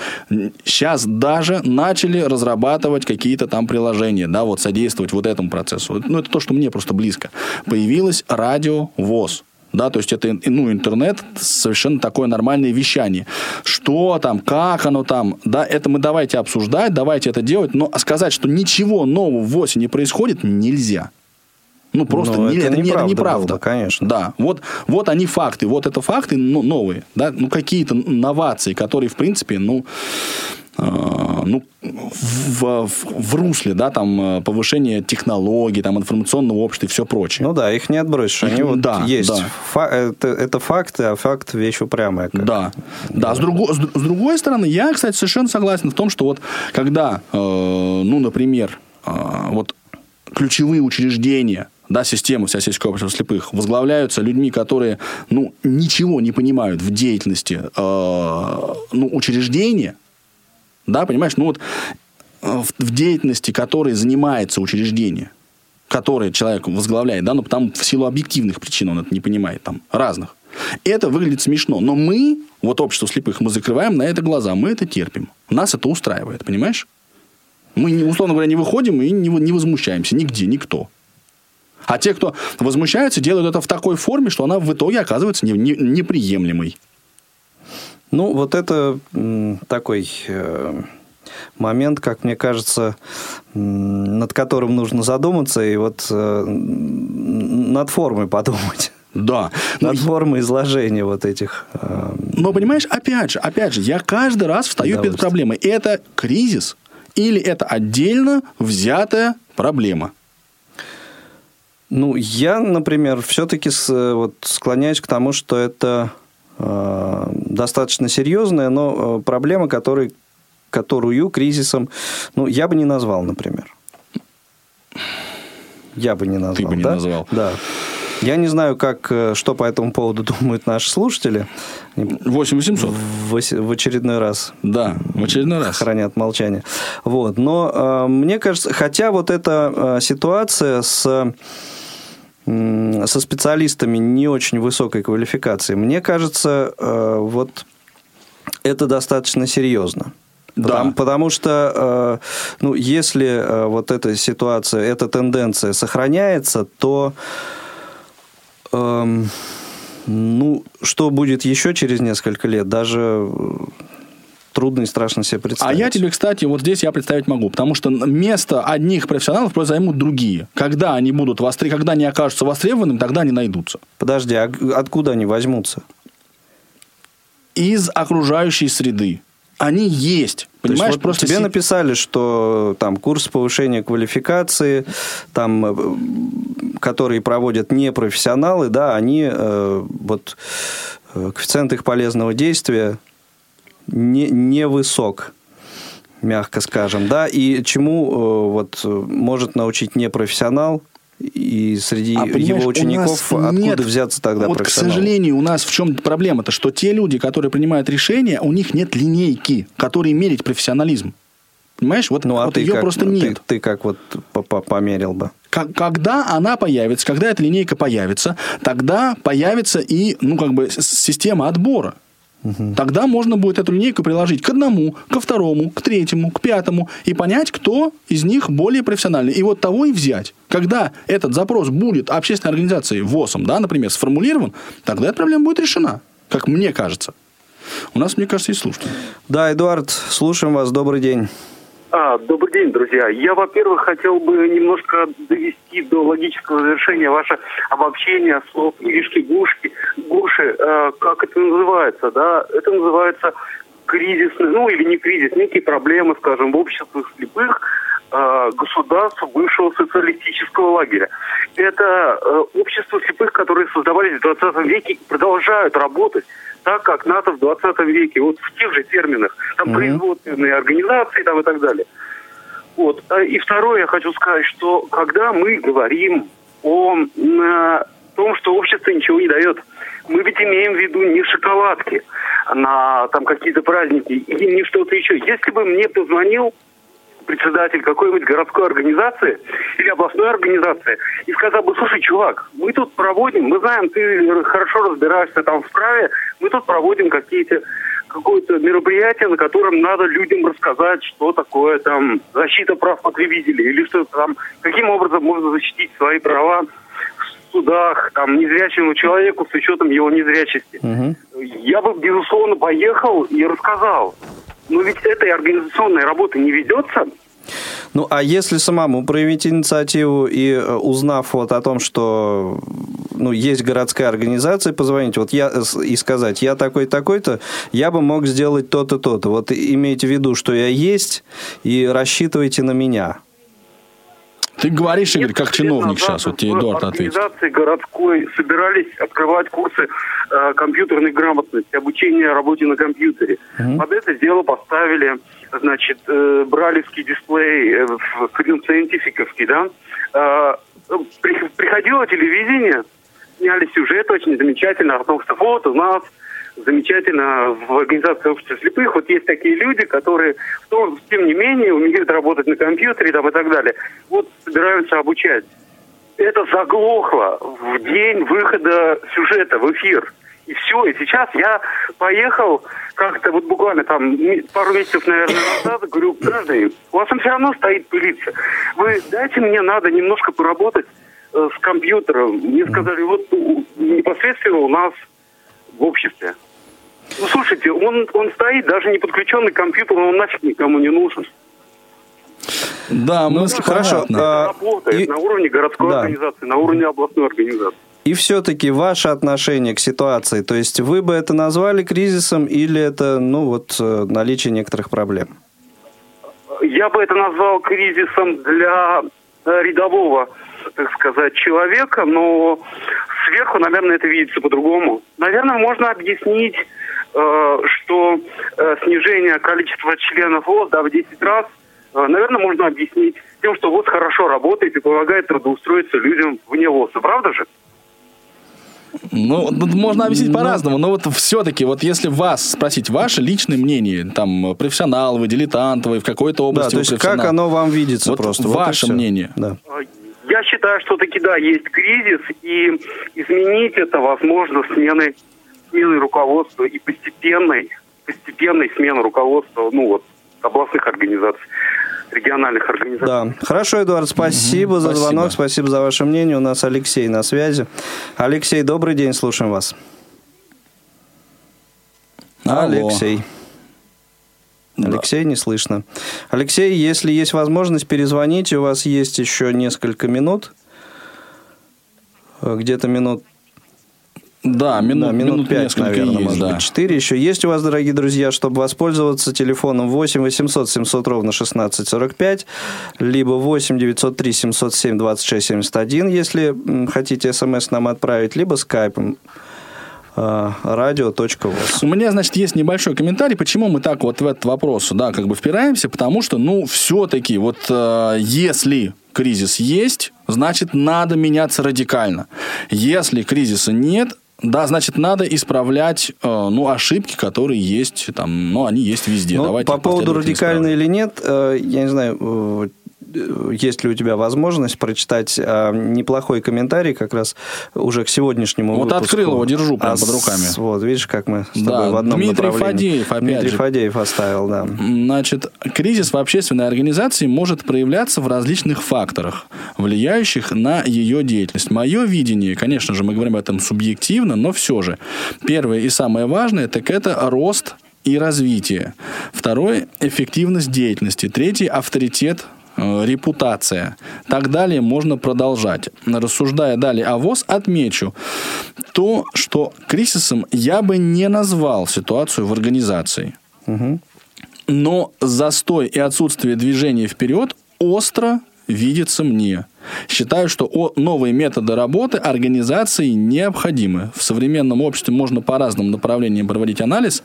Сейчас даже начали разрабатывать какие-то там приложения, да, вот содействовать вот этому процессу. Ну, это то, что мне просто близко. Появилось радио ВОЗ да, то есть это, ну, интернет совершенно такое нормальное вещание. Что там, как оно там, да, это мы давайте обсуждать, давайте это делать, но сказать, что ничего нового в ВОСе не происходит, нельзя. Ну, просто ну, не, это, это неправда. неправда. Было, конечно. Да, вот, вот они факты, вот это факты ну, новые, да, ну, какие-то новации, которые, в принципе, ну, э, ну, в, в, в русле, да, там, э, повышение технологий, там, информационного общества и все прочее. Ну да, их не отбросишь, они вот да, есть. Да. Фа- это, это факты, а факт вещь упрямая. Как... Да, да. С, друго- с, с другой стороны, я, кстати, совершенно согласен в том, что вот когда, э, ну, например, э, вот ключевые учреждения, да, система вся сельского общества слепых возглавляются людьми, которые, ну, ничего не понимают в деятельности, э, ну, учреждения, да, понимаешь, ну, вот э, в, в деятельности, которой занимается учреждение, которое человек возглавляет, да, ну, там в силу объективных причин он это не понимает, там, разных. Это выглядит смешно, но мы, вот общество слепых, мы закрываем на это глаза, мы это терпим. Нас это устраивает, понимаешь? Мы, условно говоря, не выходим и не, не возмущаемся нигде, никто. А те, кто возмущаются, делают это в такой форме, что она в итоге оказывается не, не, неприемлемой. Ну, вот это такой э, момент, как мне кажется, над которым нужно задуматься и вот э, над формой подумать. Да. Над формой изложения вот этих... Э, Но, понимаешь, опять же, опять же, я каждый раз встаю перед проблемой. Это кризис или это отдельно взятая проблема? Ну, я, например, все-таки вот, склоняюсь к тому, что это э, достаточно серьезная, но э, проблема, который, которую кризисом, ну, я бы не назвал, например. Я бы не назвал. Ты бы не да? назвал. Да. Я не знаю, как, э, что по этому поводу думают наши слушатели. 8800. В, в очередной раз. Да, в очередной раз. Хранят молчание. Вот. Но э, мне кажется, хотя вот эта э, ситуация с со специалистами не очень высокой квалификации, мне кажется, э, вот это достаточно серьезно. Да. Потому, потому что, э, ну, если э, вот эта ситуация, эта тенденция сохраняется, то Эм, ну, что будет еще через несколько лет, даже трудно и страшно себе представить. А я тебе, кстати, вот здесь я представить могу, потому что место одних профессионалов просто займут другие. Когда они будут востребованы, когда они окажутся востребованными, тогда они найдутся. Подожди, а откуда они возьмутся? Из окружающей среды они есть. Понимаешь, вот просто тебе си... написали, что там курс повышения квалификации, там, э, которые проводят непрофессионалы, да, они э, вот э, коэффициент их полезного действия не, не высок мягко скажем, да, и чему э, вот может научить непрофессионал, и среди а, его учеников откуда нет, взяться тогда Вот, к сожалению, у нас в чем проблема-то, что те люди, которые принимают решения, у них нет линейки, которые мерить профессионализм. Понимаешь? Вот, ну, а вот ты ее как, просто нет. Ты, ты как вот померил бы? Когда она появится, когда эта линейка появится, тогда появится и, ну, как бы, система отбора. Тогда можно будет эту линейку приложить к одному, ко второму, к третьему, к пятому и понять, кто из них более профессиональный. И вот того и взять. Когда этот запрос будет общественной организацией ВОСом, да, например, сформулирован, тогда эта проблема будет решена, как мне кажется. У нас, мне кажется, есть слушатели. Да, Эдуард, слушаем вас. Добрый день. А, добрый день, друзья. Я, во-первых, хотел бы немножко довести до логического завершения ваше обобщение слов Иришки Гушки, Гуши, э, как это называется, да? Это называется кризисный, ну или не кризис, некие проблемы, скажем, в обществе слепых э, государств бывшего социалистического лагеря. Это э, общество слепых, которые создавались в 20 веке и продолжают работать так как НАТО в 20 веке, вот в тех же терминах, там Мгм. производственные организации там и так далее. Вот. А, И второе, я хочу сказать, что когда мы говорим о том, что общество ничего не дает, мы ведь имеем в виду не шоколадки на там какие-то праздники и не что-то еще. Если бы мне позвонил председатель какой-нибудь городской организации или областной организации и сказал бы, слушай, чувак, мы тут проводим, мы знаем, ты хорошо разбираешься там в праве, мы тут проводим какие-то какое-то мероприятие, на котором надо людям рассказать, что такое там защита прав потребителей или что там, каким образом можно защитить свои права в судах, там, незрячему человеку с учетом его незрячести. Мгм. Я бы, безусловно, поехал и рассказал. Но ведь этой организационной работы не ведется. Ну, а если самому проявить инициативу и э, узнав вот о том, что ну, есть городская организация, позвонить вот я, с- и сказать, я такой-такой-то, я бы мог сделать то-то, то-то. Вот имейте в виду, что я есть, и рассчитывайте на меня. Ты говоришь, Игорь, как чиновник сейчас, вот тебе Эдуард ответит. организации городской собирались открывать курсы э, компьютерной грамотности, обучения работе на компьютере. Под это дело поставили, значит, э, бралевский дисплей, э, клиент-сcientificовский, да. Э, при- приходило телевидение, сняли сюжет очень замечательно о том, что вот у нас замечательно в организации общества слепых. Вот есть такие люди, которые, том- тем не менее, умеют работать на компьютере там, и так далее. Вот собираются обучать. Это заглохло в день выхода сюжета в эфир. И все, и сейчас я поехал как-то вот буквально там пару месяцев, наверное, назад, говорю, граждане, у вас там все равно стоит пылиться. Вы дайте мне, надо немножко поработать э, с компьютером. Мне сказали, вот непосредственно у нас в обществе. Ну, слушайте, он, он стоит, даже не подключенный к компьютеру, он нафиг никому не нужен. Да, мысль хорошо, понятна. а, Работает и- на уровне городской Да. организации, на уровне областной организации. И все-таки ваше отношение к ситуации, то есть вы бы это назвали кризисом или это, ну, вот, э, наличие некоторых проблем? Я бы это назвал кризисом для э, рядового, так сказать, человека, но сверху, наверное, это видится по-другому. Наверное, можно объяснить, что э, снижение количества членов ВОЗ да, в 10 раз, э, наверное, можно объяснить тем, что ВОЗ хорошо работает и помогает трудоустроиться людям вне ВОЗа. Правда же? Ну, тут можно объяснить по-разному, но вот все-таки, вот если вас спросить ваше личное мнение, там, профессионал вы, дилетант вы, в какой-то Да, области то вы есть как оно вам видится Вот просто? Вот ваше всё. мнение. Да. Я считаю, что таки да, есть кризис, и изменить это возможно сменой, сменой руководства и постепенной, постепенной сменой руководства, ну вот, областных организаций, региональных организаций. Да. Хорошо, Эдуард, спасибо за спасибо. звонок, спасибо за ваше мнение. У нас Алексей на связи. Алексей, добрый день, слушаем вас. Алло. Алексей. Да. Алексей, не слышно. Алексей, если есть возможность, перезвоните. У вас есть еще несколько минут. Э, Где-то минут Да, минут, да, минут, минут 5, несколько наверное, есть, может да. быть, 4 еще. Есть у вас, дорогие друзья, чтобы воспользоваться телефоном 8 800 700 ровно 16 45, либо 8 903 707 26 71, если хотите смс нам отправить, либо скайпом э, радио.воз. У меня, значит, есть небольшой комментарий, почему мы так вот в этот вопрос, да, как бы впираемся, потому что, ну, все-таки, вот э, если кризис есть, значит, надо меняться радикально. Если кризиса нет, да, значит, надо исправлять, э, ну, ошибки, которые есть, там, ну, они есть везде. Ну, Давайте по поводу радикально или нет, э, я не знаю, э, есть ли у тебя возможность прочитать э, неплохой комментарий как раз уже к сегодняшнему Вот выпуску. открыл его, держу прям А под с- руками. Вот, видишь, как мы с Да, тобой в одном Дмитрий направлении. Фадеев, опять Дмитрий же. Фадеев оставил, да. Значит, кризис в общественной организации может проявляться в различных факторах, влияющих на ее деятельность. Мое видение, конечно же, мы говорим об этом субъективно, но все же. Первое и самое важное, так это рост и развитие. Второе – эффективность деятельности. Третий – авторитет э, репутация. Так далее можно продолжать. Рассуждая далее о ВОЗ, отмечу то, что кризисом я бы не назвал ситуацию в организации. Но застой и отсутствие движения вперед остро видится мне. Считаю, что новые методы работы организации необходимы. В современном обществе можно по разным направлениям проводить анализ,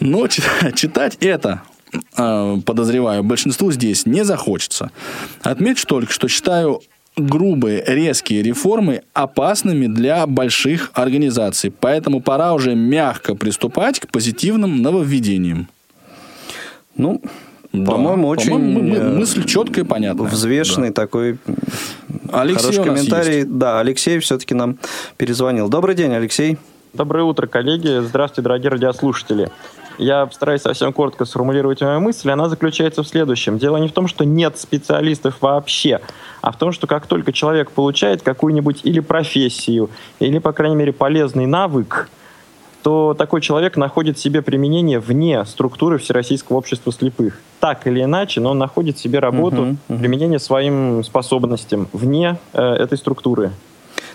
но читать это э, подозреваю, большинству здесь не захочется. Отмечу только, что считаю грубые, резкие реформы опасными для больших организаций. Поэтому пора уже мягко приступать к позитивным нововведениям. Ну, да, по-моему, очень по-моему, э, мысль четкая и понятная. Взвешенный да. такой Алексей хороший комментарий. Есть. Да, Алексей все-таки нам перезвонил. Добрый день, Алексей. Доброе утро, коллеги. Здравствуйте, дорогие радиослушатели. Я постараюсь совсем коротко сформулировать мою мысль. Она заключается в следующем. Дело не в том, что нет специалистов вообще, а в том, что как только человек получает какую-нибудь или профессию, или, по крайней мере, полезный навык, то такой человек находит себе применение вне структуры Всероссийского общества слепых. Так или иначе, но он находит себе работу, uh-huh, uh-huh. применение своим способностям вне э, этой структуры.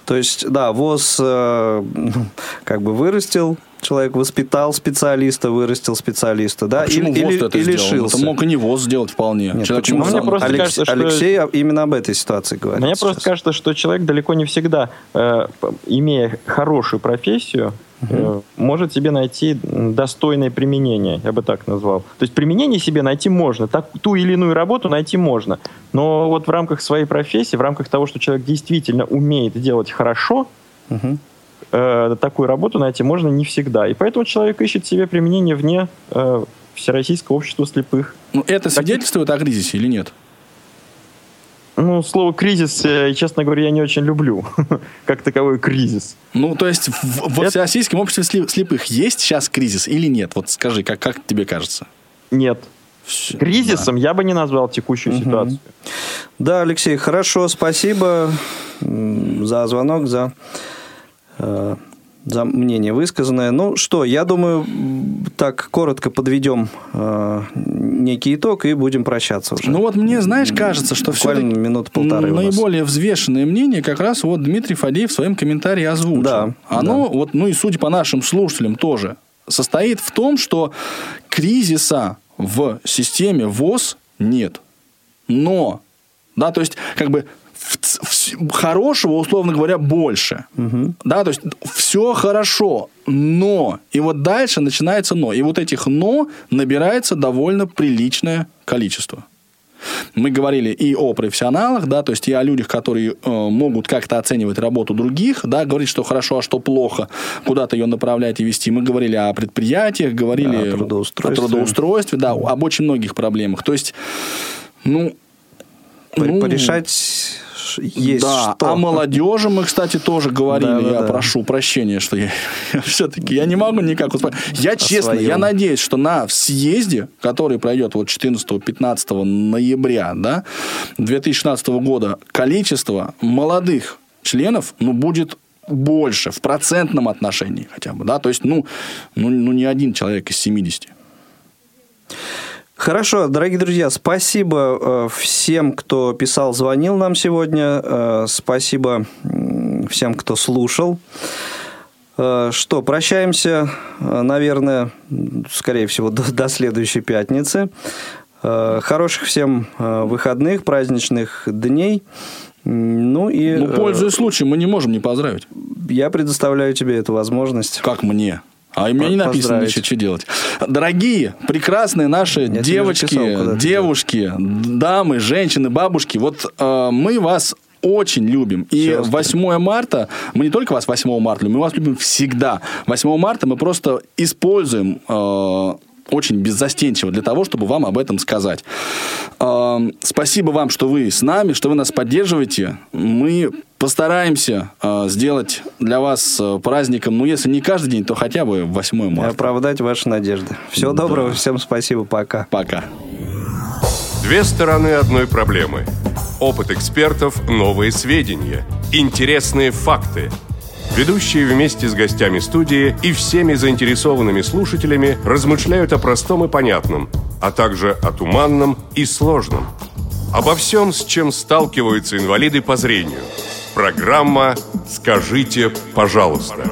То есть, да, ВОЗ э, как бы вырастил человек воспитал специалиста, вырастил специалиста, да? А почему или, ВОЗ это или сделал? Это мог и не ВОЗ сделать вполне. Нет, человек почему? Мне просто Алекс... кажется, что... Алексей именно об этой ситуации говорит. Мне сейчас. просто кажется, что человек далеко не всегда, э, имея хорошую профессию, угу. может себе найти достойное применение, я бы так назвал. То есть применение себе найти можно, так, ту или иную работу найти можно, но вот в рамках своей профессии, в рамках того, что человек действительно умеет делать хорошо, угу э, такую работу найти можно не всегда. И поэтому человек ищет себе применение вне э, Всероссийского общества слепых. Ну, это свидетельствует так... о кризисе или нет? Ну, слово кризис, э, честно говоря, я не очень люблю, как таковой кризис. Ну, то есть в, в это... Всероссийском обществе слепых есть сейчас кризис или нет? Вот скажи, как, как тебе кажется? Нет. Все, Кризисом да. я бы не назвал текущую угу. ситуацию. Да, Алексей, хорошо, спасибо за звонок, за за мнение высказанное. Ну что, я думаю, так коротко подведем э, некий итог и будем прощаться уже. Ну вот мне, знаешь, кажется, что все минут полторы наиболее взвешенное мнение как раз вот Дмитрий Фадеев в своем комментарии озвучил. Да, Оно, да. вот, ну и судя по нашим слушателям тоже, состоит в том, что кризиса в системе ВОЗ нет. Но, да, то есть, как бы хорошего, условно говоря, больше. Угу. Да, то есть все хорошо, но. И вот дальше начинается но. И вот этих но набирается довольно приличное количество. Мы говорили и о профессионалах, да, то есть и о людях, которые э, могут как-то оценивать работу других, да, говорить, что хорошо, а что плохо, куда-то ее направлять и вести. Мы говорили о предприятиях, говорили да, о, трудоустройстве. о трудоустройстве, да, об очень многих проблемах. То есть, ну, ну, порешать есть да, что. о молодежи мы, кстати, тоже говорили. Да, да, я да. прошу прощения, что я, все-таки я не могу никак успокоиться. Я, о честно, своем. я надеюсь, что на съезде, который пройдет вот 14-15 ноября да, 2016 года, количество молодых членов ну, будет больше в процентном отношении хотя бы. Да? То есть, ну, ну, ну не один человек из 70. Хорошо, дорогие друзья, спасибо э, всем, кто писал, звонил нам сегодня. Э, спасибо всем, кто слушал. Э, что, прощаемся, наверное, скорее всего, до, до следующей пятницы. Хороших всем выходных, праздничных дней. Ну и... Ну, пользуясь случаем, мы не можем не поздравить. Я предоставляю тебе эту возможность. Как мне? А у меня не написано еще, что делать. Дорогие, прекрасные наши Я девочки, писал, девушки, дамы, женщины, бабушки, вот э, мы вас очень любим. И Все 8 марта, мы не только вас 8 марта любим, мы вас любим всегда. 8 марта мы просто используем э, очень беззастенчиво для того, чтобы вам об этом сказать. Э, спасибо вам, что вы с нами, что вы нас поддерживаете. Мы постараемся э, сделать для вас э, праздником, ну, если не каждый день, то хотя бы 8 марта. И оправдать ваши надежды. Всего да. доброго, всем спасибо, пока. Пока. Две стороны одной проблемы. Опыт экспертов, новые сведения, интересные факты – Ведущие вместе с гостями студии и всеми заинтересованными слушателями размышляют о простом и понятном, а также о туманном и сложном. Обо всем, с чем сталкиваются инвалиды по зрению. Программа «Скажите, пожалуйста».